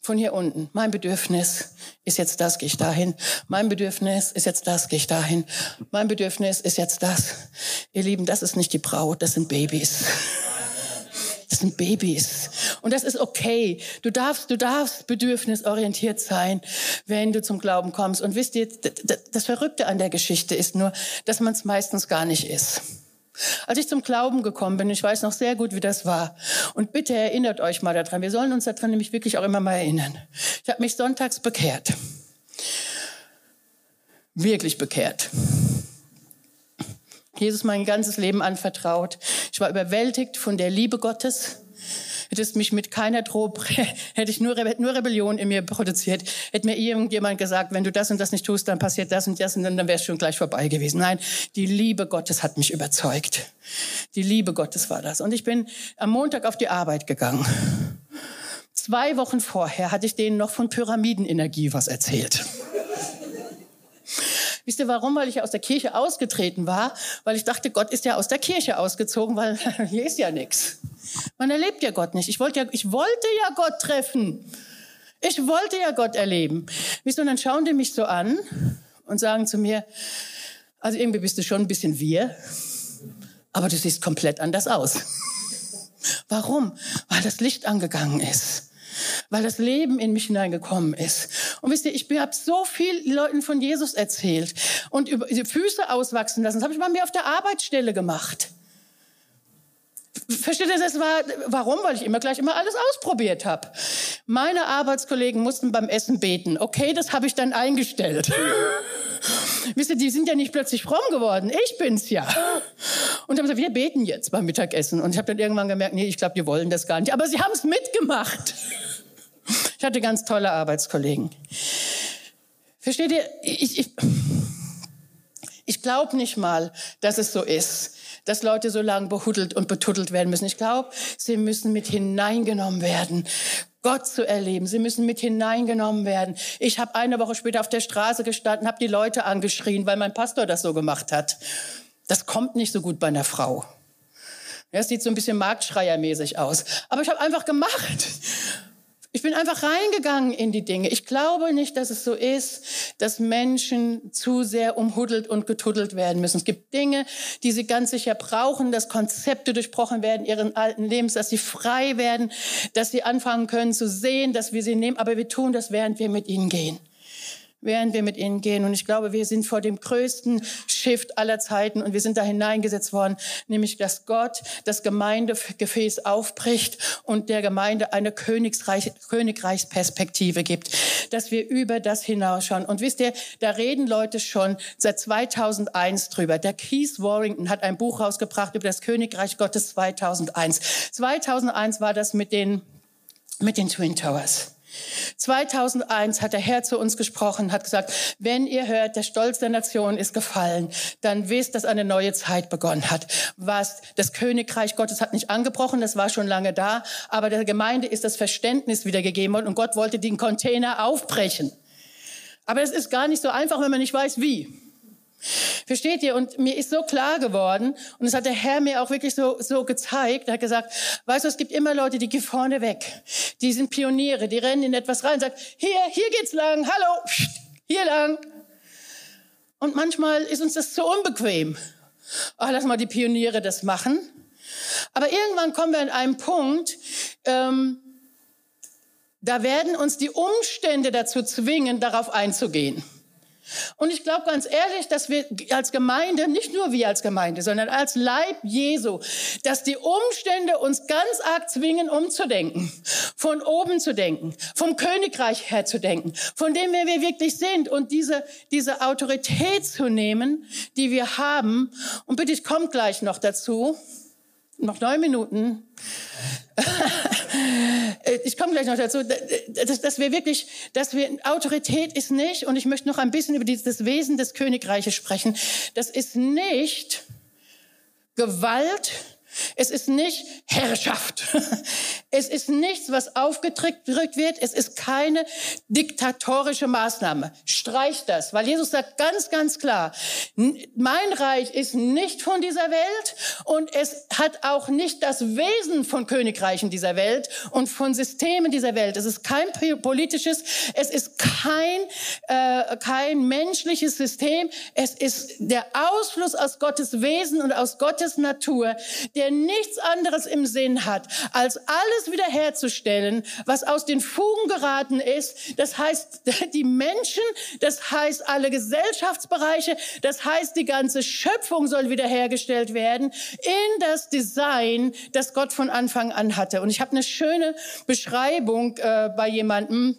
von hier unten. Mein Bedürfnis ist jetzt das, gehe ich dahin. Mein Bedürfnis ist jetzt das, gehe ich dahin. Mein Bedürfnis ist jetzt das. Ihr Lieben, das ist nicht die Braut, das sind Babys. Das sind Babys. Und das ist okay. Du darfst, du darfst bedürfnisorientiert sein, wenn du zum Glauben kommst. Und wisst ihr, das Verrückte an der Geschichte ist nur, dass man es meistens gar nicht ist. Als ich zum Glauben gekommen bin, ich weiß noch sehr gut, wie das war. Und bitte erinnert euch mal daran. Wir sollen uns daran nämlich wirklich auch immer mal erinnern. Ich habe mich sonntags bekehrt. Wirklich bekehrt. Jesus mein ganzes Leben anvertraut. Ich war überwältigt von der Liebe Gottes. Hätte es mich mit keiner Droh, hätte ich nur, nur Rebellion in mir produziert, hätte mir irgendjemand gesagt, wenn du das und das nicht tust, dann passiert das und das und dann, dann wäre es schon gleich vorbei gewesen. Nein, die Liebe Gottes hat mich überzeugt. Die Liebe Gottes war das. Und ich bin am Montag auf die Arbeit gegangen. Zwei Wochen vorher hatte ich denen noch von Pyramidenenergie was erzählt. Wisst ihr warum? Weil ich aus der Kirche ausgetreten war, weil ich dachte, Gott ist ja aus der Kirche ausgezogen, weil hier ist ja nichts. Man erlebt ja Gott nicht. Ich wollte ja, ich wollte ja Gott treffen. Ich wollte ja Gott erleben. Wisst ihr, und dann schauen die mich so an und sagen zu mir, also irgendwie bist du schon ein bisschen wir, aber du siehst komplett anders aus. Warum? Weil das Licht angegangen ist weil das Leben in mich hineingekommen ist. Und wisst ihr, ich habe so vielen Leuten von Jesus erzählt und über die Füße auswachsen lassen. Das habe ich bei mir auf der Arbeitsstelle gemacht. Versteht ihr, das war, warum? Weil ich immer gleich immer alles ausprobiert habe. Meine Arbeitskollegen mussten beim Essen beten. Okay, das habe ich dann eingestellt. Wisst ihr, die sind ja nicht plötzlich fromm geworden. Ich bin's ja. Und haben gesagt, wir beten jetzt beim Mittagessen. Und ich habe dann irgendwann gemerkt, nee, ich glaube, die wollen das gar nicht. Aber sie haben es mitgemacht. Ich hatte ganz tolle Arbeitskollegen. Versteht ihr? Ich, ich, ich glaube nicht mal, dass es so ist, dass Leute so lange behuddelt und betuddelt werden müssen. Ich glaube, sie müssen mit hineingenommen werden. Gott zu erleben. Sie müssen mit hineingenommen werden. Ich habe eine Woche später auf der Straße gestanden, habe die Leute angeschrien, weil mein Pastor das so gemacht hat. Das kommt nicht so gut bei einer Frau. Ja, sieht so ein bisschen marktschreiermäßig aus. Aber ich habe einfach gemacht. Ich bin einfach reingegangen in die Dinge. Ich glaube nicht, dass es so ist, dass Menschen zu sehr umhuddelt und getuddelt werden müssen. Es gibt Dinge, die sie ganz sicher brauchen, dass Konzepte durchbrochen werden ihren alten Lebens, dass sie frei werden, dass sie anfangen können zu sehen, dass wir sie nehmen. Aber wir tun das, während wir mit ihnen gehen während wir mit ihnen gehen. Und ich glaube, wir sind vor dem größten Shift aller Zeiten und wir sind da hineingesetzt worden, nämlich dass Gott das Gemeindegefäß aufbricht und der Gemeinde eine Königsreich, Königreichsperspektive gibt, dass wir über das hinausschauen. Und wisst ihr, da reden Leute schon seit 2001 drüber. Der Keith Warrington hat ein Buch rausgebracht über das Königreich Gottes 2001. 2001 war das mit den, mit den Twin Towers. 2001 hat der Herr zu uns gesprochen, hat gesagt, wenn ihr hört, der Stolz der Nation ist gefallen, dann wisst, dass eine neue Zeit begonnen hat. Was das Königreich Gottes hat nicht angebrochen, das war schon lange da, aber der Gemeinde ist das Verständnis wiedergegeben worden und Gott wollte den Container aufbrechen. Aber es ist gar nicht so einfach, wenn man nicht weiß, wie. Versteht ihr? Und mir ist so klar geworden, und das hat der Herr mir auch wirklich so, so gezeigt, er hat gesagt, weißt du, es gibt immer Leute, die gehen vorne weg. Die sind Pioniere, die rennen in etwas rein und sagen, hier, hier geht's lang, hallo, hier lang. Und manchmal ist uns das zu unbequem. Ach, lass mal die Pioniere das machen. Aber irgendwann kommen wir an einen Punkt, ähm, da werden uns die Umstände dazu zwingen, darauf einzugehen. Und ich glaube ganz ehrlich, dass wir als Gemeinde, nicht nur wir als Gemeinde, sondern als Leib Jesu, dass die Umstände uns ganz arg zwingen, umzudenken, von oben zu denken, vom Königreich her zu denken, von dem wer wir wirklich sind und diese, diese Autorität zu nehmen, die wir haben. Und bitte, ich komme gleich noch dazu, noch neun Minuten. ich komme gleich noch dazu, dass, dass, wir wirklich, dass wir, Autorität ist nicht, und ich möchte noch ein bisschen über dieses Wesen des Königreiches sprechen, das ist nicht Gewalt, es ist nicht Herrschaft. Es ist nichts, was aufgedrückt wird. Es ist keine diktatorische Maßnahme. Streicht das, weil Jesus sagt ganz, ganz klar, mein Reich ist nicht von dieser Welt und es hat auch nicht das Wesen von Königreichen dieser Welt und von Systemen dieser Welt. Es ist kein politisches, es ist kein, äh, kein menschliches System. Es ist der Ausfluss aus Gottes Wesen und aus Gottes Natur, der nichts anderes im Sinn hat, als alles wiederherzustellen, was aus den Fugen geraten ist. Das heißt, die Menschen, das heißt alle Gesellschaftsbereiche, das heißt, die ganze Schöpfung soll wiederhergestellt werden in das Design, das Gott von Anfang an hatte. Und ich habe eine schöne Beschreibung äh, bei jemandem,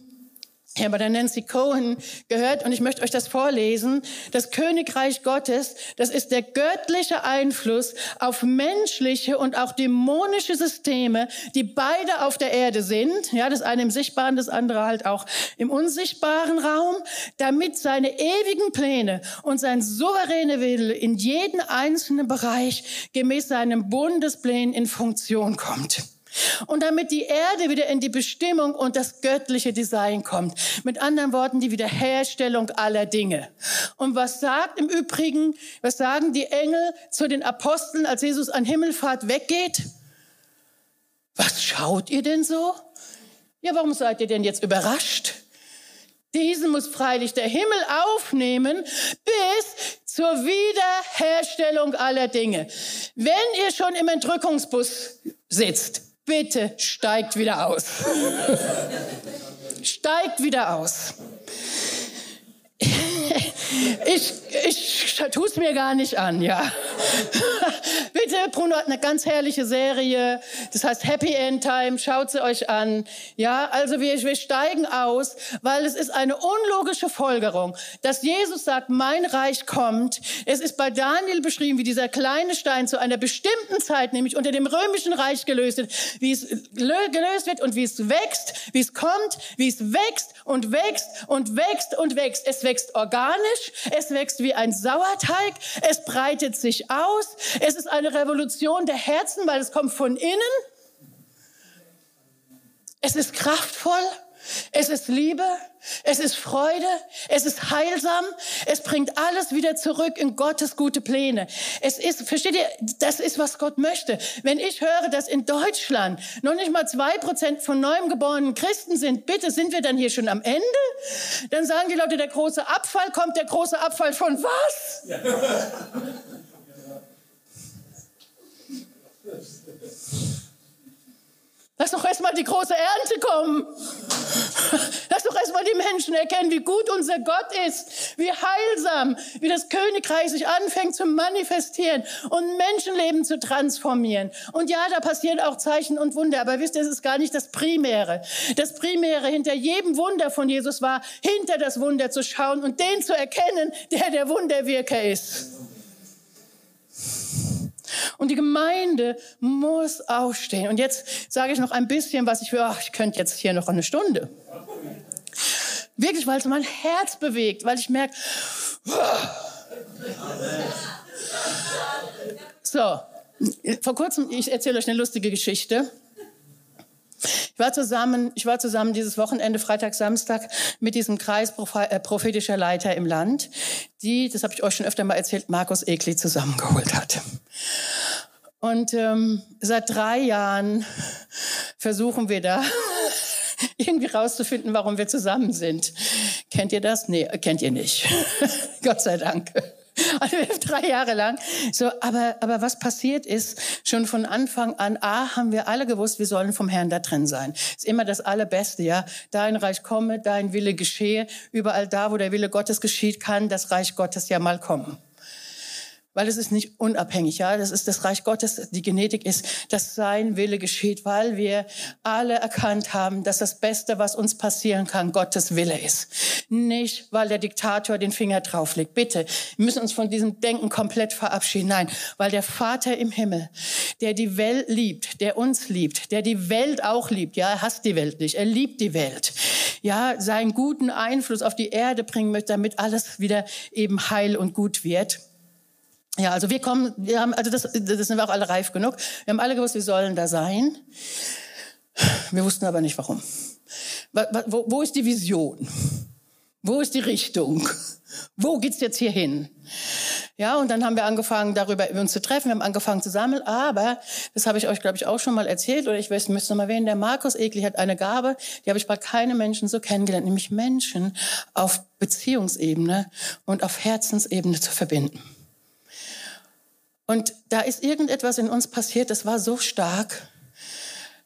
ich habe der Nancy Cohen gehört und ich möchte euch das vorlesen. Das Königreich Gottes, das ist der göttliche Einfluss auf menschliche und auch dämonische Systeme, die beide auf der Erde sind. Ja, das eine im sichtbaren, das andere halt auch im unsichtbaren Raum, damit seine ewigen Pläne und sein souveräne Wille in jeden einzelnen Bereich gemäß seinem Bundesplan in Funktion kommt. Und damit die Erde wieder in die Bestimmung und das göttliche Design kommt. Mit anderen Worten, die Wiederherstellung aller Dinge. Und was sagt im Übrigen, was sagen die Engel zu den Aposteln, als Jesus an Himmelfahrt weggeht? Was schaut ihr denn so? Ja, warum seid ihr denn jetzt überrascht? Diesen muss freilich der Himmel aufnehmen bis zur Wiederherstellung aller Dinge. Wenn ihr schon im Entrückungsbus sitzt, Bitte steigt wieder aus. steigt wieder aus. Ich, ich tue es mir gar nicht an, ja. Bitte, Bruno hat eine ganz herrliche Serie, das heißt Happy End Time, schaut sie euch an. Ja, also wir, wir steigen aus, weil es ist eine unlogische Folgerung, dass Jesus sagt, mein Reich kommt. Es ist bei Daniel beschrieben, wie dieser kleine Stein zu einer bestimmten Zeit, nämlich unter dem römischen Reich gelöst wird, wie es gelöst wird und wie es wächst, wie es kommt, wie es wächst und wächst und wächst und wächst. Es wächst organisch, es wächst wie ein Sauerteig, es breitet sich aus, es ist eine Revolution der Herzen, weil es kommt von innen. Es ist kraftvoll, es ist Liebe, es ist Freude, es ist heilsam, es bringt alles wieder zurück in Gottes gute Pläne. Es ist, versteht ihr, das ist, was Gott möchte. Wenn ich höre, dass in Deutschland noch nicht mal zwei Prozent von neuem geborenen Christen sind, bitte sind wir dann hier schon am Ende? Dann sagen die Leute, der große Abfall kommt, der große Abfall von was? Ja. Lass doch erstmal die große Ernte kommen. Lass doch erstmal die Menschen erkennen, wie gut unser Gott ist, wie heilsam, wie das Königreich sich anfängt zu manifestieren und Menschenleben zu transformieren. Und ja, da passieren auch Zeichen und Wunder, aber wisst ihr, es ist gar nicht das Primäre. Das Primäre hinter jedem Wunder von Jesus war, hinter das Wunder zu schauen und den zu erkennen, der der Wunderwirker ist. Und die Gemeinde muss aufstehen. Und jetzt sage ich noch ein bisschen, was ich für, ach, ich könnte jetzt hier noch eine Stunde. Wirklich, weil es mein Herz bewegt, weil ich merke, so, vor kurzem, ich erzähle euch eine lustige Geschichte. Ich war zusammen, ich war zusammen dieses Wochenende, Freitag, Samstag, mit diesem Kreis äh, prophetischer Leiter im Land, die, das habe ich euch schon öfter mal erzählt, Markus Ekli zusammengeholt hat. Und ähm, seit drei Jahren versuchen wir da irgendwie rauszufinden, warum wir zusammen sind. Kennt ihr das? Nee, kennt ihr nicht. Gott sei Dank. Drei Jahre lang. So, aber, aber was passiert ist, schon von Anfang an, A, haben wir alle gewusst, wir sollen vom Herrn da drin sein. Ist immer das Allerbeste, ja. Dein Reich komme, dein Wille geschehe. Überall da, wo der Wille Gottes geschieht, kann das Reich Gottes ja mal kommen weil es ist nicht unabhängig, ja. Das ist das Reich Gottes. Die Genetik ist, dass sein Wille geschieht, weil wir alle erkannt haben, dass das Beste, was uns passieren kann, Gottes Wille ist. Nicht, weil der Diktator den Finger drauflegt. Bitte, wir müssen uns von diesem Denken komplett verabschieden. Nein, weil der Vater im Himmel, der die Welt liebt, der uns liebt, der die Welt auch liebt, ja, er hasst die Welt nicht, er liebt die Welt, ja, seinen guten Einfluss auf die Erde bringen möchte, damit alles wieder eben heil und gut wird ja, also wir kommen, wir haben, also das, das sind wir auch alle reif genug. Wir haben alle gewusst, wir sollen da sein. Wir wussten aber nicht warum. Wo, wo ist die Vision? Wo ist die Richtung? Wo geht's jetzt hier hin? Ja, und dann haben wir angefangen, darüber uns zu treffen. Wir haben angefangen zu sammeln. Aber, das habe ich euch, glaube ich, auch schon mal erzählt, oder ich weiß, müsste noch mal erwähnen, der Markus Egli hat eine Gabe, die habe ich bei keinem Menschen so kennengelernt, nämlich Menschen auf Beziehungsebene und auf Herzensebene zu verbinden. Und da ist irgendetwas in uns passiert, das war so stark.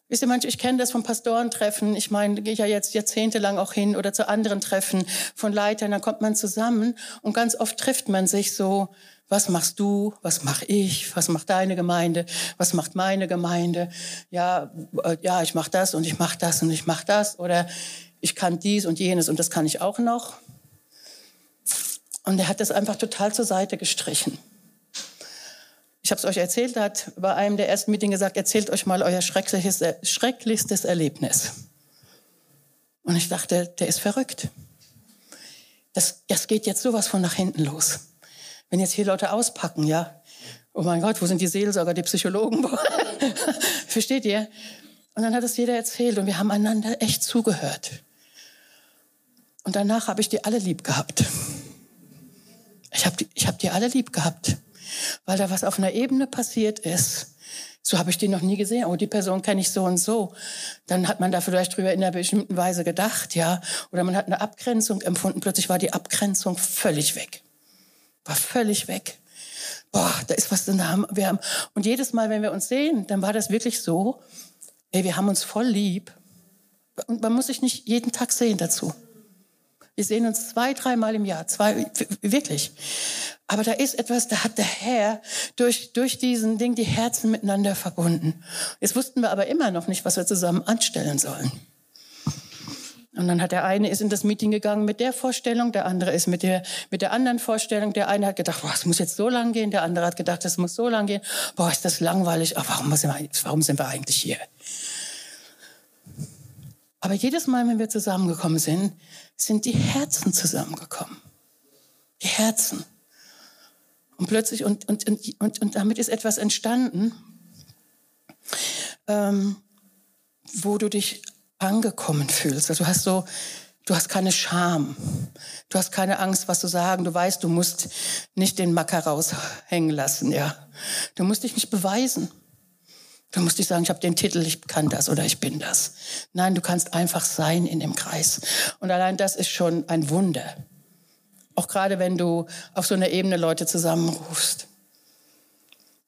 Wisst ihr, manche, ich kenne das vom Pastorentreffen. Ich meine, gehe ich ja jetzt jahrzehntelang auch hin oder zu anderen Treffen von Leitern. Dann kommt man zusammen und ganz oft trifft man sich so, was machst du, was mache ich, was macht deine Gemeinde, was macht meine Gemeinde. Ja, äh, ja, ich mache das und ich mache das und ich mache das oder ich kann dies und jenes und das kann ich auch noch. Und er hat das einfach total zur Seite gestrichen. Ich habe es euch erzählt, er hat bei einem der ersten Meetings gesagt, erzählt euch mal euer schreckliches, schrecklichstes Erlebnis. Und ich dachte, der ist verrückt. Das, das geht jetzt sowas von nach hinten los. Wenn jetzt hier Leute auspacken, ja, oh mein Gott, wo sind die Seelsorger, die Psychologen? Versteht ihr? Und dann hat es jeder erzählt und wir haben einander echt zugehört. Und danach habe ich die alle lieb gehabt. Ich habe die, hab die alle lieb gehabt weil da was auf einer Ebene passiert ist. So habe ich den noch nie gesehen. Oh, die Person kenne ich so und so. Dann hat man da vielleicht drüber in einer bestimmten Weise gedacht, ja. Oder man hat eine Abgrenzung empfunden. Plötzlich war die Abgrenzung völlig weg. War völlig weg. Boah, da ist was da. Haben, wir haben, und jedes Mal, wenn wir uns sehen, dann war das wirklich so, ey, wir haben uns voll lieb. Und man muss sich nicht jeden Tag sehen dazu. Wir sehen uns zwei, dreimal im Jahr, zwei, wirklich. Aber da ist etwas, da hat der Herr durch, durch diesen Ding die Herzen miteinander verbunden. Jetzt wussten wir aber immer noch nicht, was wir zusammen anstellen sollen. Und dann hat der eine ist in das Meeting gegangen mit der Vorstellung, der andere ist mit der, mit der anderen Vorstellung. Der eine hat gedacht, boah, es muss jetzt so lang gehen. Der andere hat gedacht, es muss so lang gehen. Boah, ist das langweilig. Ach, warum wir, warum sind wir eigentlich hier? Aber jedes Mal, wenn wir zusammengekommen sind, sind die Herzen zusammengekommen. Die Herzen. Und plötzlich, und, und, und, und damit ist etwas entstanden, ähm, wo du dich angekommen fühlst. Also du hast so, du hast keine Scham. Du hast keine Angst, was zu sagen. Du weißt, du musst nicht den Macker raushängen lassen, ja. Du musst dich nicht beweisen. Du musst nicht sagen, ich habe den Titel, ich kann das oder ich bin das. Nein, du kannst einfach sein in dem Kreis. Und allein das ist schon ein Wunder. Auch gerade wenn du auf so einer Ebene Leute zusammenrufst.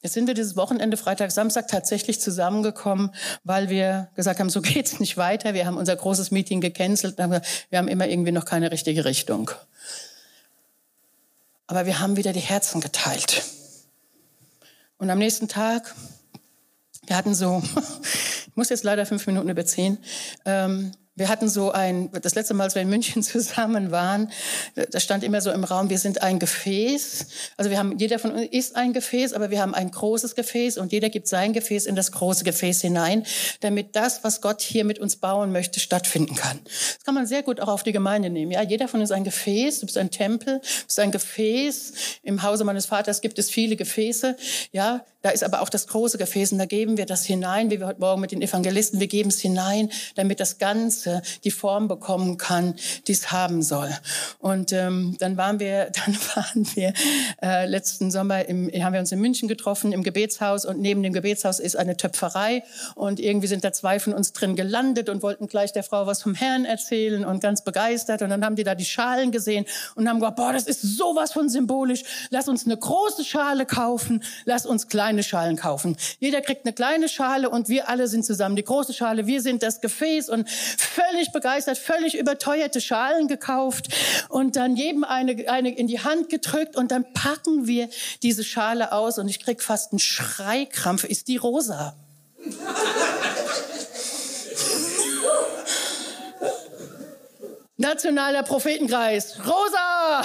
Jetzt sind wir dieses Wochenende, Freitag, Samstag tatsächlich zusammengekommen, weil wir gesagt haben, so geht's nicht weiter. Wir haben unser großes Meeting gecancelt. Wir haben immer irgendwie noch keine richtige Richtung. Aber wir haben wieder die Herzen geteilt. Und am nächsten Tag, wir hatten so, ich muss jetzt leider fünf Minuten überziehen, ähm, wir hatten so ein, das letzte Mal, als wir in München zusammen waren, da stand immer so im Raum, wir sind ein Gefäß. Also wir haben, jeder von uns ist ein Gefäß, aber wir haben ein großes Gefäß und jeder gibt sein Gefäß in das große Gefäß hinein, damit das, was Gott hier mit uns bauen möchte, stattfinden kann. Das kann man sehr gut auch auf die Gemeinde nehmen. Ja, jeder von uns ist ein Gefäß, du bist ein Tempel, du bist ein Gefäß. Im Hause meines Vaters gibt es viele Gefäße. Ja, da ist aber auch das große Gefäß und da geben wir das hinein, wie wir heute Morgen mit den Evangelisten, wir geben es hinein, damit das Ganze die Form bekommen kann, die es haben soll. Und ähm, dann waren wir, dann waren wir äh, letzten Sommer, im, haben wir uns in München getroffen im Gebetshaus und neben dem Gebetshaus ist eine Töpferei und irgendwie sind da zwei von uns drin gelandet und wollten gleich der Frau was vom Herrn erzählen und ganz begeistert und dann haben die da die Schalen gesehen und haben gesagt, boah, das ist sowas von symbolisch, lass uns eine große Schale kaufen, lass uns klein kleine Schalen kaufen. Jeder kriegt eine kleine Schale und wir alle sind zusammen die große Schale. Wir sind das Gefäß und völlig begeistert, völlig überteuerte Schalen gekauft und dann jedem eine, eine in die Hand gedrückt und dann packen wir diese Schale aus und ich krieg fast einen Schreikrampf. Ist die rosa? Nationaler Prophetenkreis. Rosa!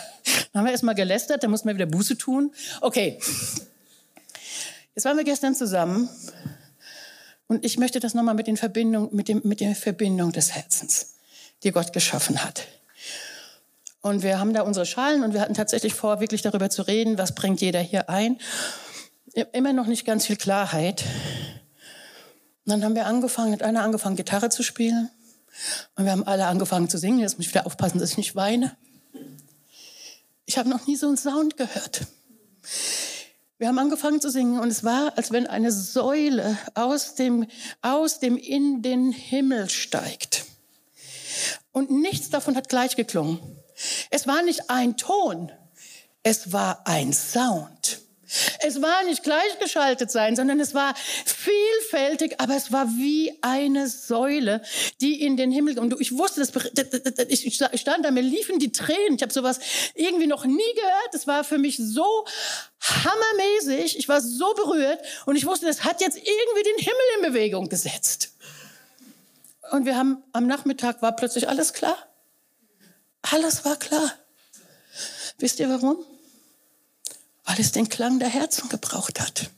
Dann haben wir erstmal gelästert, dann mussten wir wieder Buße tun. Okay. Jetzt waren wir gestern zusammen und ich möchte das nochmal mit, mit, mit der Verbindung des Herzens, die Gott geschaffen hat. Und wir haben da unsere Schalen und wir hatten tatsächlich vor, wirklich darüber zu reden, was bringt jeder hier ein. immer noch nicht ganz viel Klarheit. Und dann haben wir angefangen, hat einer angefangen, Gitarre zu spielen. Und wir haben alle angefangen zu singen. Jetzt muss ich wieder aufpassen, dass ich nicht weine. Ich habe noch nie so einen Sound gehört. Wir haben angefangen zu singen und es war, als wenn eine Säule aus dem, aus dem in den Himmel steigt. Und nichts davon hat gleich geklungen. Es war nicht ein Ton, es war ein Sound. Es war nicht gleichgeschaltet sein, sondern es war vielfältig, aber es war wie eine Säule, die in den Himmel. Und ich wusste, das, ich stand da, mir liefen die Tränen. Ich habe sowas irgendwie noch nie gehört. Es war für mich so hammermäßig. Ich war so berührt und ich wusste, das hat jetzt irgendwie den Himmel in Bewegung gesetzt. Und wir haben am Nachmittag war plötzlich alles klar. Alles war klar. Wisst ihr warum? Weil es den Klang der Herzen gebraucht hat.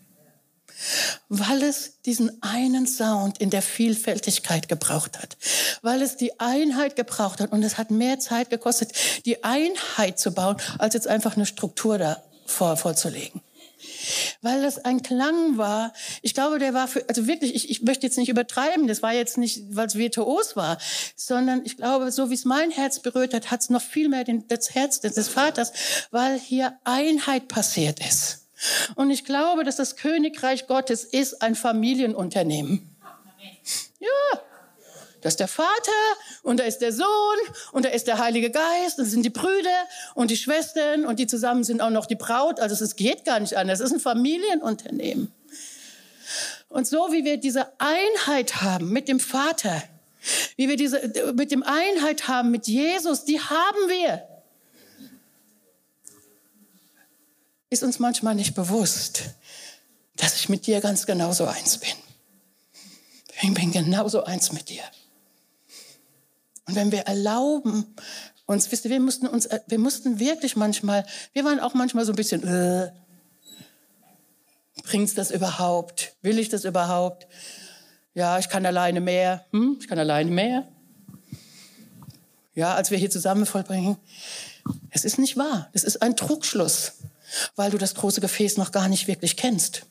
Weil es diesen einen Sound in der Vielfältigkeit gebraucht hat. Weil es die Einheit gebraucht hat. Und es hat mehr Zeit gekostet, die Einheit zu bauen, als jetzt einfach eine Struktur da vor, vorzulegen weil das ein Klang war. Ich glaube, der war für, also wirklich, ich, ich möchte jetzt nicht übertreiben, das war jetzt nicht, weil es virtuos war, sondern ich glaube, so wie es mein Herz berührt hat, hat es noch viel mehr den, das Herz des Vaters, weil hier Einheit passiert ist. Und ich glaube, dass das Königreich Gottes ist ein Familienunternehmen. Ja, da ist der Vater und da ist der Sohn und da ist der Heilige Geist und das sind die Brüder und die Schwestern und die zusammen sind auch noch die Braut. Also es geht gar nicht anders. Es ist ein Familienunternehmen. Und so wie wir diese Einheit haben mit dem Vater, wie wir diese mit dem Einheit haben mit Jesus, die haben wir. Ist uns manchmal nicht bewusst, dass ich mit dir ganz genauso eins bin. Ich bin genauso eins mit dir. Und wenn wir erlauben, uns, wisst ihr, wir mussten uns, äh, wir mussten wirklich manchmal, wir waren auch manchmal so ein bisschen, äh, bringt's das überhaupt? Will ich das überhaupt? Ja, ich kann alleine mehr. Hm? Ich kann alleine mehr. Ja, als wir hier zusammen vollbringen. Es ist nicht wahr. Es ist ein Trugschluss, weil du das große Gefäß noch gar nicht wirklich kennst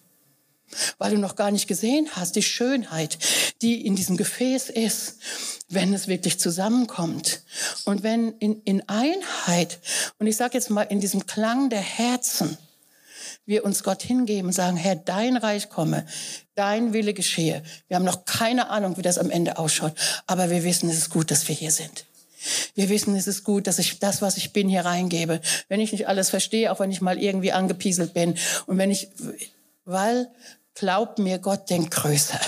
weil du noch gar nicht gesehen hast, die Schönheit, die in diesem Gefäß ist, wenn es wirklich zusammenkommt und wenn in, in Einheit, und ich sage jetzt mal in diesem Klang der Herzen, wir uns Gott hingeben, sagen, Herr, dein Reich komme, dein Wille geschehe. Wir haben noch keine Ahnung, wie das am Ende ausschaut, aber wir wissen, es ist gut, dass wir hier sind. Wir wissen, es ist gut, dass ich das, was ich bin, hier reingebe. Wenn ich nicht alles verstehe, auch wenn ich mal irgendwie angepieselt bin und wenn ich, weil Glaub mir, Gott denkt größer.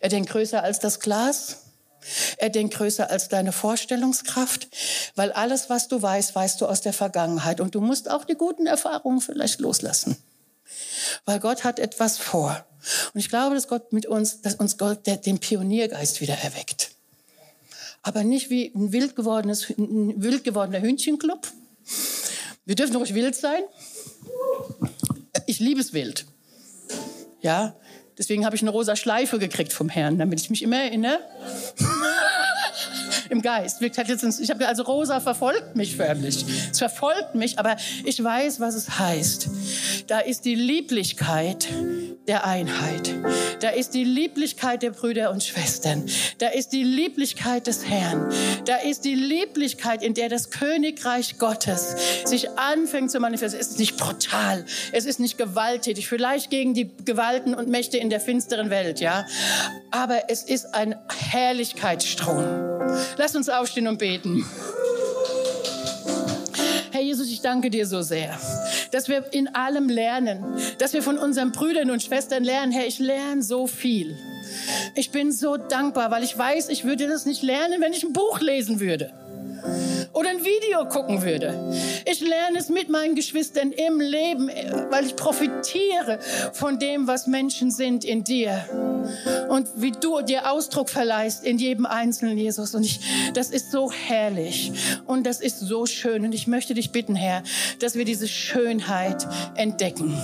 Er denkt größer als das Glas. Er denkt größer als deine Vorstellungskraft, weil alles, was du weißt, weißt du aus der Vergangenheit. Und du musst auch die guten Erfahrungen vielleicht loslassen. Weil Gott hat etwas vor. Und ich glaube, dass Gott mit uns, dass uns Gott den Pioniergeist wieder erweckt. Aber nicht wie ein wild, gewordenes, ein wild gewordener Hühnchenclub. Wir dürfen ruhig wild sein. Ich liebe es wild. Ja, deswegen habe ich eine rosa Schleife gekriegt vom Herrn, damit ich mich immer erinnere. Im Geist. Ich habe also rosa verfolgt mich förmlich. Es verfolgt mich, aber ich weiß, was es heißt. Da ist die Lieblichkeit der Einheit. Da ist die Lieblichkeit der Brüder und Schwestern. Da ist die Lieblichkeit des Herrn. Da ist die Lieblichkeit, in der das Königreich Gottes sich anfängt zu manifestieren. Es ist nicht brutal. Es ist nicht gewalttätig. Vielleicht gegen die Gewalten und Mächte in der finsteren Welt, ja. Aber es ist ein Herrlichkeitsstrom. Lass uns aufstehen und beten. Herr Jesus, ich danke dir so sehr, dass wir in allem lernen, dass wir von unseren Brüdern und Schwestern lernen. Herr, ich lerne so viel. Ich bin so dankbar, weil ich weiß, ich würde das nicht lernen, wenn ich ein Buch lesen würde oder ein Video gucken würde. Ich lerne es mit meinen Geschwistern im Leben, weil ich profitiere von dem, was Menschen sind in dir und wie du dir Ausdruck verleihst in jedem einzelnen Jesus. Und ich, das ist so herrlich und das ist so schön. Und ich möchte dich bitten, Herr, dass wir diese Schönheit entdecken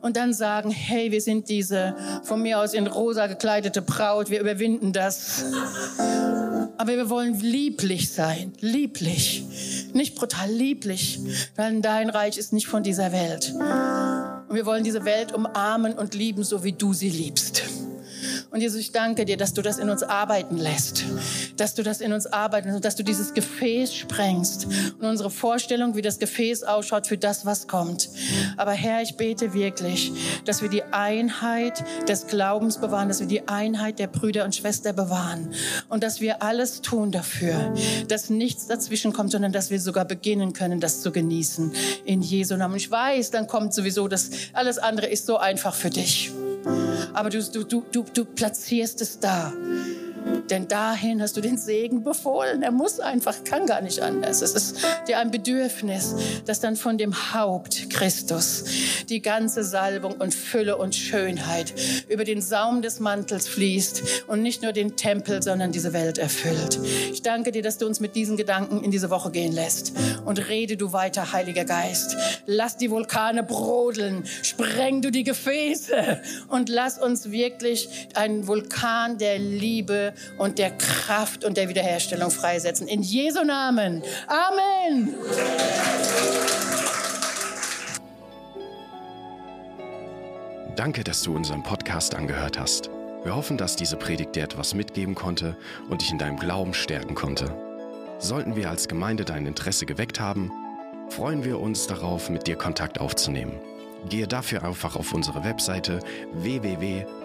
und dann sagen, hey, wir sind diese von mir aus in rosa gekleidete Braut, wir überwinden das. Aber wir wollen lieblich sein, lieblich, nicht brutal lieblich, weil dein Reich ist nicht von dieser Welt. Und wir wollen diese Welt umarmen und lieben, so wie du sie liebst. Und Jesus, ich danke dir, dass du das in uns arbeiten lässt, dass du das in uns arbeiten lässt, dass du dieses Gefäß sprengst und unsere Vorstellung, wie das Gefäß ausschaut für das, was kommt. Aber Herr, ich bete wirklich, dass wir die Einheit des Glaubens bewahren, dass wir die Einheit der Brüder und Schwestern bewahren und dass wir alles tun dafür, dass nichts dazwischen kommt, sondern dass wir sogar beginnen können, das zu genießen. In Jesu Namen. Ich weiß, dann kommt sowieso das, alles andere ist so einfach für dich aber du, du, du, du platzierst es da. Denn dahin hast du den Segen befohlen. Er muss einfach, kann gar nicht anders. Es ist dir ein Bedürfnis, dass dann von dem Haupt Christus die ganze Salbung und Fülle und Schönheit über den Saum des Mantels fließt und nicht nur den Tempel, sondern diese Welt erfüllt. Ich danke dir, dass du uns mit diesen Gedanken in diese Woche gehen lässt. Und rede du weiter, Heiliger Geist. Lass die Vulkane brodeln. Spreng du die Gefäße und lass uns wirklich einen Vulkan der Und der Kraft und der Wiederherstellung freisetzen. In Jesu Namen. Amen. Danke, dass du unseren Podcast angehört hast. Wir hoffen, dass diese Predigt dir etwas mitgeben konnte und dich in deinem Glauben stärken konnte. Sollten wir als Gemeinde dein Interesse geweckt haben, freuen wir uns darauf, mit dir Kontakt aufzunehmen. Gehe dafür einfach auf unsere Webseite www.fcghu.de.